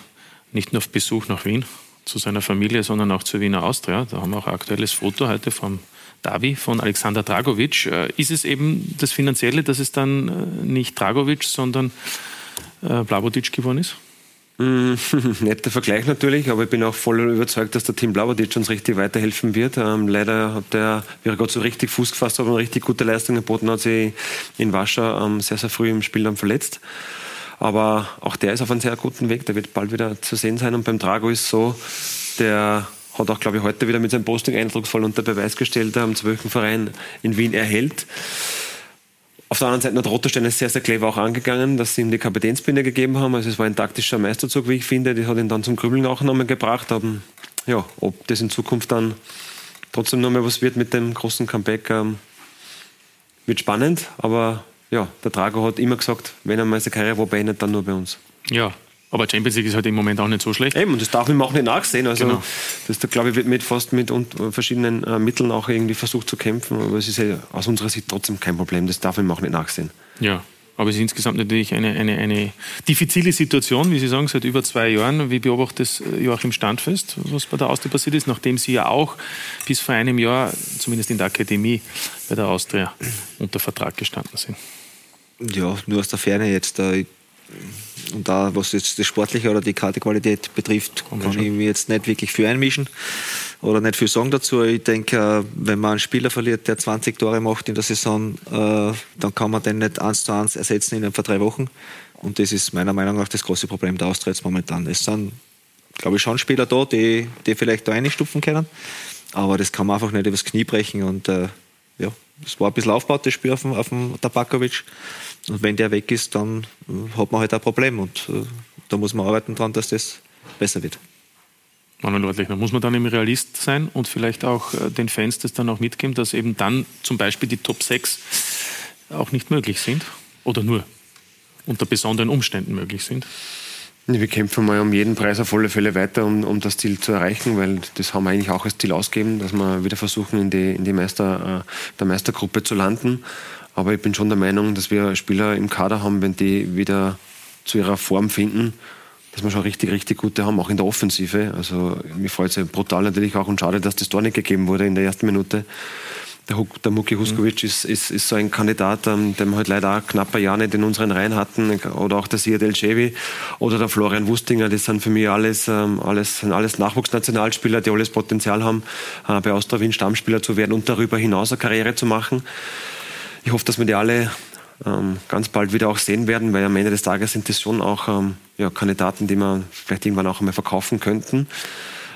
nicht nur auf Besuch nach Wien zu seiner Familie, sondern auch zur Wiener Austria. Da haben wir auch ein aktuelles Foto heute vom Davi von Alexander Dragovic. Äh, ist es eben das Finanzielle, dass es dann äh, nicht Dragovic, sondern äh, Blabodic geworden ist? Mm, netter Vergleich natürlich, aber ich bin auch voll überzeugt, dass der Team Blauberdic uns richtig weiterhelfen wird. Ähm, leider hat er, wie er gerade so richtig Fuß gefasst hat und richtig gute Leistung geboten hat, sich in Wascher ähm, sehr, sehr früh im Spiel dann verletzt. Aber auch der ist auf einem sehr guten Weg, der wird bald wieder zu sehen sein. Und beim Drago ist so, der hat auch, glaube ich, heute wieder mit seinem Posting eindrucksvoll unter Beweis gestellt, am zwölften Verein in Wien erhält. Auf der anderen Seite hat Rotterstein es sehr, sehr clever auch angegangen, dass sie ihm die Kapitänsbinde gegeben haben. Also es war ein taktischer Meisterzug, wie ich finde. Die hat ihn dann zum Grübeln auch nochmal gebracht. Aber ja, ob das in Zukunft dann trotzdem nochmal was wird mit dem großen Comeback, ähm, wird spannend. Aber ja, der Drago hat immer gesagt, wenn er mal seine Karriere wo beendet, dann nur bei uns. Ja, aber Champions League ist halt im Moment auch nicht so schlecht. Eben, und das darf man auch nicht nachsehen. Also, genau. das da, glaube ich, wird mit fast mit verschiedenen äh, Mitteln auch irgendwie versucht zu kämpfen. Aber es ist ja aus unserer Sicht trotzdem kein Problem. Das darf man auch nicht nachsehen. Ja. Aber es ist insgesamt natürlich eine, eine, eine diffizile Situation, wie Sie sagen, seit über zwei Jahren. Wie beobachtet es äh, Joachim Standfest, was bei der Austria passiert ist, nachdem Sie ja auch bis vor einem Jahr, zumindest in der Akademie, bei der Austria unter Vertrag gestanden sind? Ja, nur aus der Ferne jetzt. Ich und da, was jetzt das Sportliche oder die Kartequalität betrifft, kann ich mich jetzt nicht wirklich für einmischen oder nicht viel sagen dazu. Ich denke, wenn man einen Spieler verliert, der 20 Tore macht in der Saison, äh, dann kann man den nicht eins zu eins ersetzen in ein drei Wochen. Und das ist meiner Meinung nach das große Problem der Austria jetzt momentan. Es sind, glaube ich, schon Spieler da, die, die vielleicht da einstufen können. Aber das kann man einfach nicht übers Knie brechen. Und äh, ja, es war ein bisschen aufgebaut, das Spiel auf dem, auf dem Tabakovic. Und wenn der weg ist, dann äh, hat man halt ein Problem. Und äh, da muss man arbeiten dran, dass das besser wird. Manuel Leutlechner, muss man dann im Realist sein und vielleicht auch äh, den Fans das dann auch mitgeben, dass eben dann zum Beispiel die Top 6 auch nicht möglich sind oder nur unter besonderen Umständen möglich sind? Wir kämpfen mal um jeden Preis auf alle Fälle weiter, um, um das Ziel zu erreichen, weil das haben wir eigentlich auch als Ziel ausgegeben, dass wir wieder versuchen, in die, in die Meister, der Meistergruppe zu landen. Aber ich bin schon der Meinung, dass wir Spieler im Kader haben, wenn die wieder zu ihrer Form finden, dass wir schon richtig, richtig gute haben, auch in der Offensive. Also mir freut es ja brutal natürlich auch und schade, dass das Tor nicht gegeben wurde in der ersten Minute. Der, der Muki Huskovic mhm. ist, ist, ist, so ein Kandidat, ähm, den wir halt leider auch knapp ein Jahr nicht in unseren Reihen hatten. Oder auch der Siad El Chevi oder der Florian Wustinger. Das sind für mich alles, ähm, alles, sind alles Nachwuchsnationalspieler, die alles Potenzial haben, äh, bei Austria Wien Stammspieler zu werden und darüber hinaus eine Karriere zu machen. Ich hoffe, dass wir die alle ähm, ganz bald wieder auch sehen werden, weil am Ende des Tages sind das schon auch ähm, ja, Kandidaten, die wir vielleicht irgendwann auch einmal verkaufen könnten.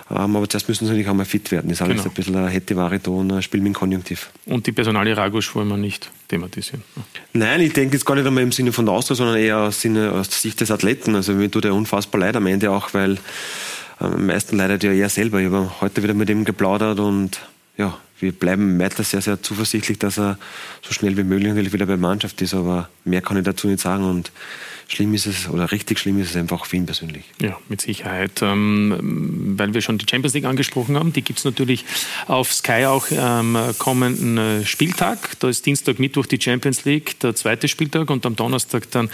Ähm, aber zuerst müssen sie natürlich auch mal fit werden. Das ist alles genau. ein bisschen eine hätte ein Spiel mit Konjunktiv. Und die Personalie Ragusch wollen wir nicht thematisieren. Nein, ich denke jetzt gar nicht einmal im Sinne von der Austria, sondern eher aus, Sinne, aus der Sicht des Athleten. Also mir tut er unfassbar leid am Ende auch, weil äh, am meisten leidet ja er selber. Ich habe heute wieder mit ihm geplaudert und ja, wir bleiben weiter sehr, sehr zuversichtlich, dass er so schnell wie möglich natürlich wieder bei der Mannschaft ist, aber mehr kann ich dazu nicht sagen. Und schlimm ist es oder richtig schlimm ist es einfach für ihn persönlich. Ja, mit Sicherheit. Ähm, weil wir schon die Champions League angesprochen haben, die gibt es natürlich auf Sky auch am kommenden äh, Spieltag. Da ist Dienstag, Mittwoch die Champions League, der zweite Spieltag und am Donnerstag dann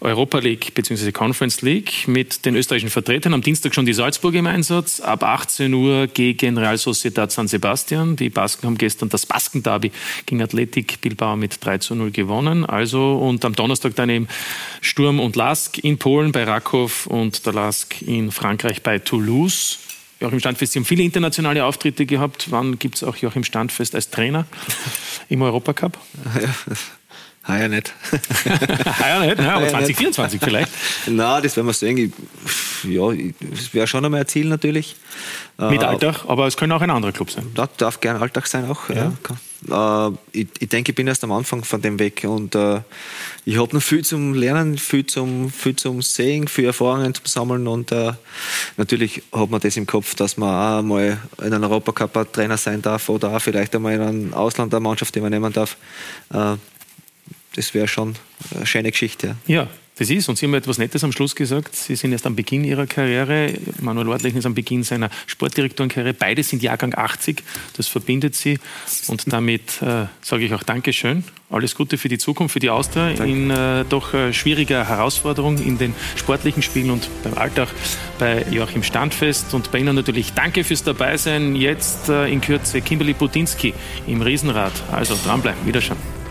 Europa League bzw. Conference League mit den österreichischen Vertretern. Am Dienstag schon die Salzburg im Einsatz, ab 18 Uhr gegen Real Sociedad San Sebastian. Die Basken haben gestern das Basken-Derby gegen Athletic Bilbao mit 3 zu 0 gewonnen. Also und am Donnerstag dann eben Sturm und Lask in Polen bei Rakow und der Lask in Frankreich bei Toulouse. Joachim Standfest, Sie haben viele internationale Auftritte gehabt. Wann gibt es auch Joachim Standfest als Trainer im Europacup? Ja, Heuer nicht. Heuer nicht, ne? aber 2024 vielleicht. Nein, das werden wir sehen. ja, es wäre schon einmal ein Ziel natürlich. Mit Alltag, aber es könnte auch ein anderer Club sein. Das darf gern Alltag sein auch. Ja. ja. Äh, ich, ich, denke, ich bin erst am Anfang von dem Weg und äh, ich habe noch viel zum Lernen, viel zum, viel zum Sehen, viel Erfahrungen zum Sammeln und äh, natürlich hat man das im Kopf, dass man auch mal in einem Europacup Trainer sein darf oder auch vielleicht einmal in einem Ausland eine Mannschaft, die man nehmen darf. Das wäre schon eine schöne Geschichte. Ja. ja. Das ist, und Sie haben etwas Nettes am Schluss gesagt. Sie sind erst am Beginn Ihrer Karriere. Manuel Ortlechner ist am Beginn seiner Sportdirektorenkarriere. Beide sind Jahrgang 80. Das verbindet Sie. Und damit äh, sage ich auch Dankeschön. Alles Gute für die Zukunft, für die Austria in äh, doch äh, schwieriger Herausforderung in den sportlichen Spielen und beim Alltag bei Joachim Standfest. Und bei Ihnen natürlich Danke fürs Dabeisein. Jetzt äh, in Kürze Kimberly Budinski im Riesenrad. Also dranbleiben. Wiederschauen.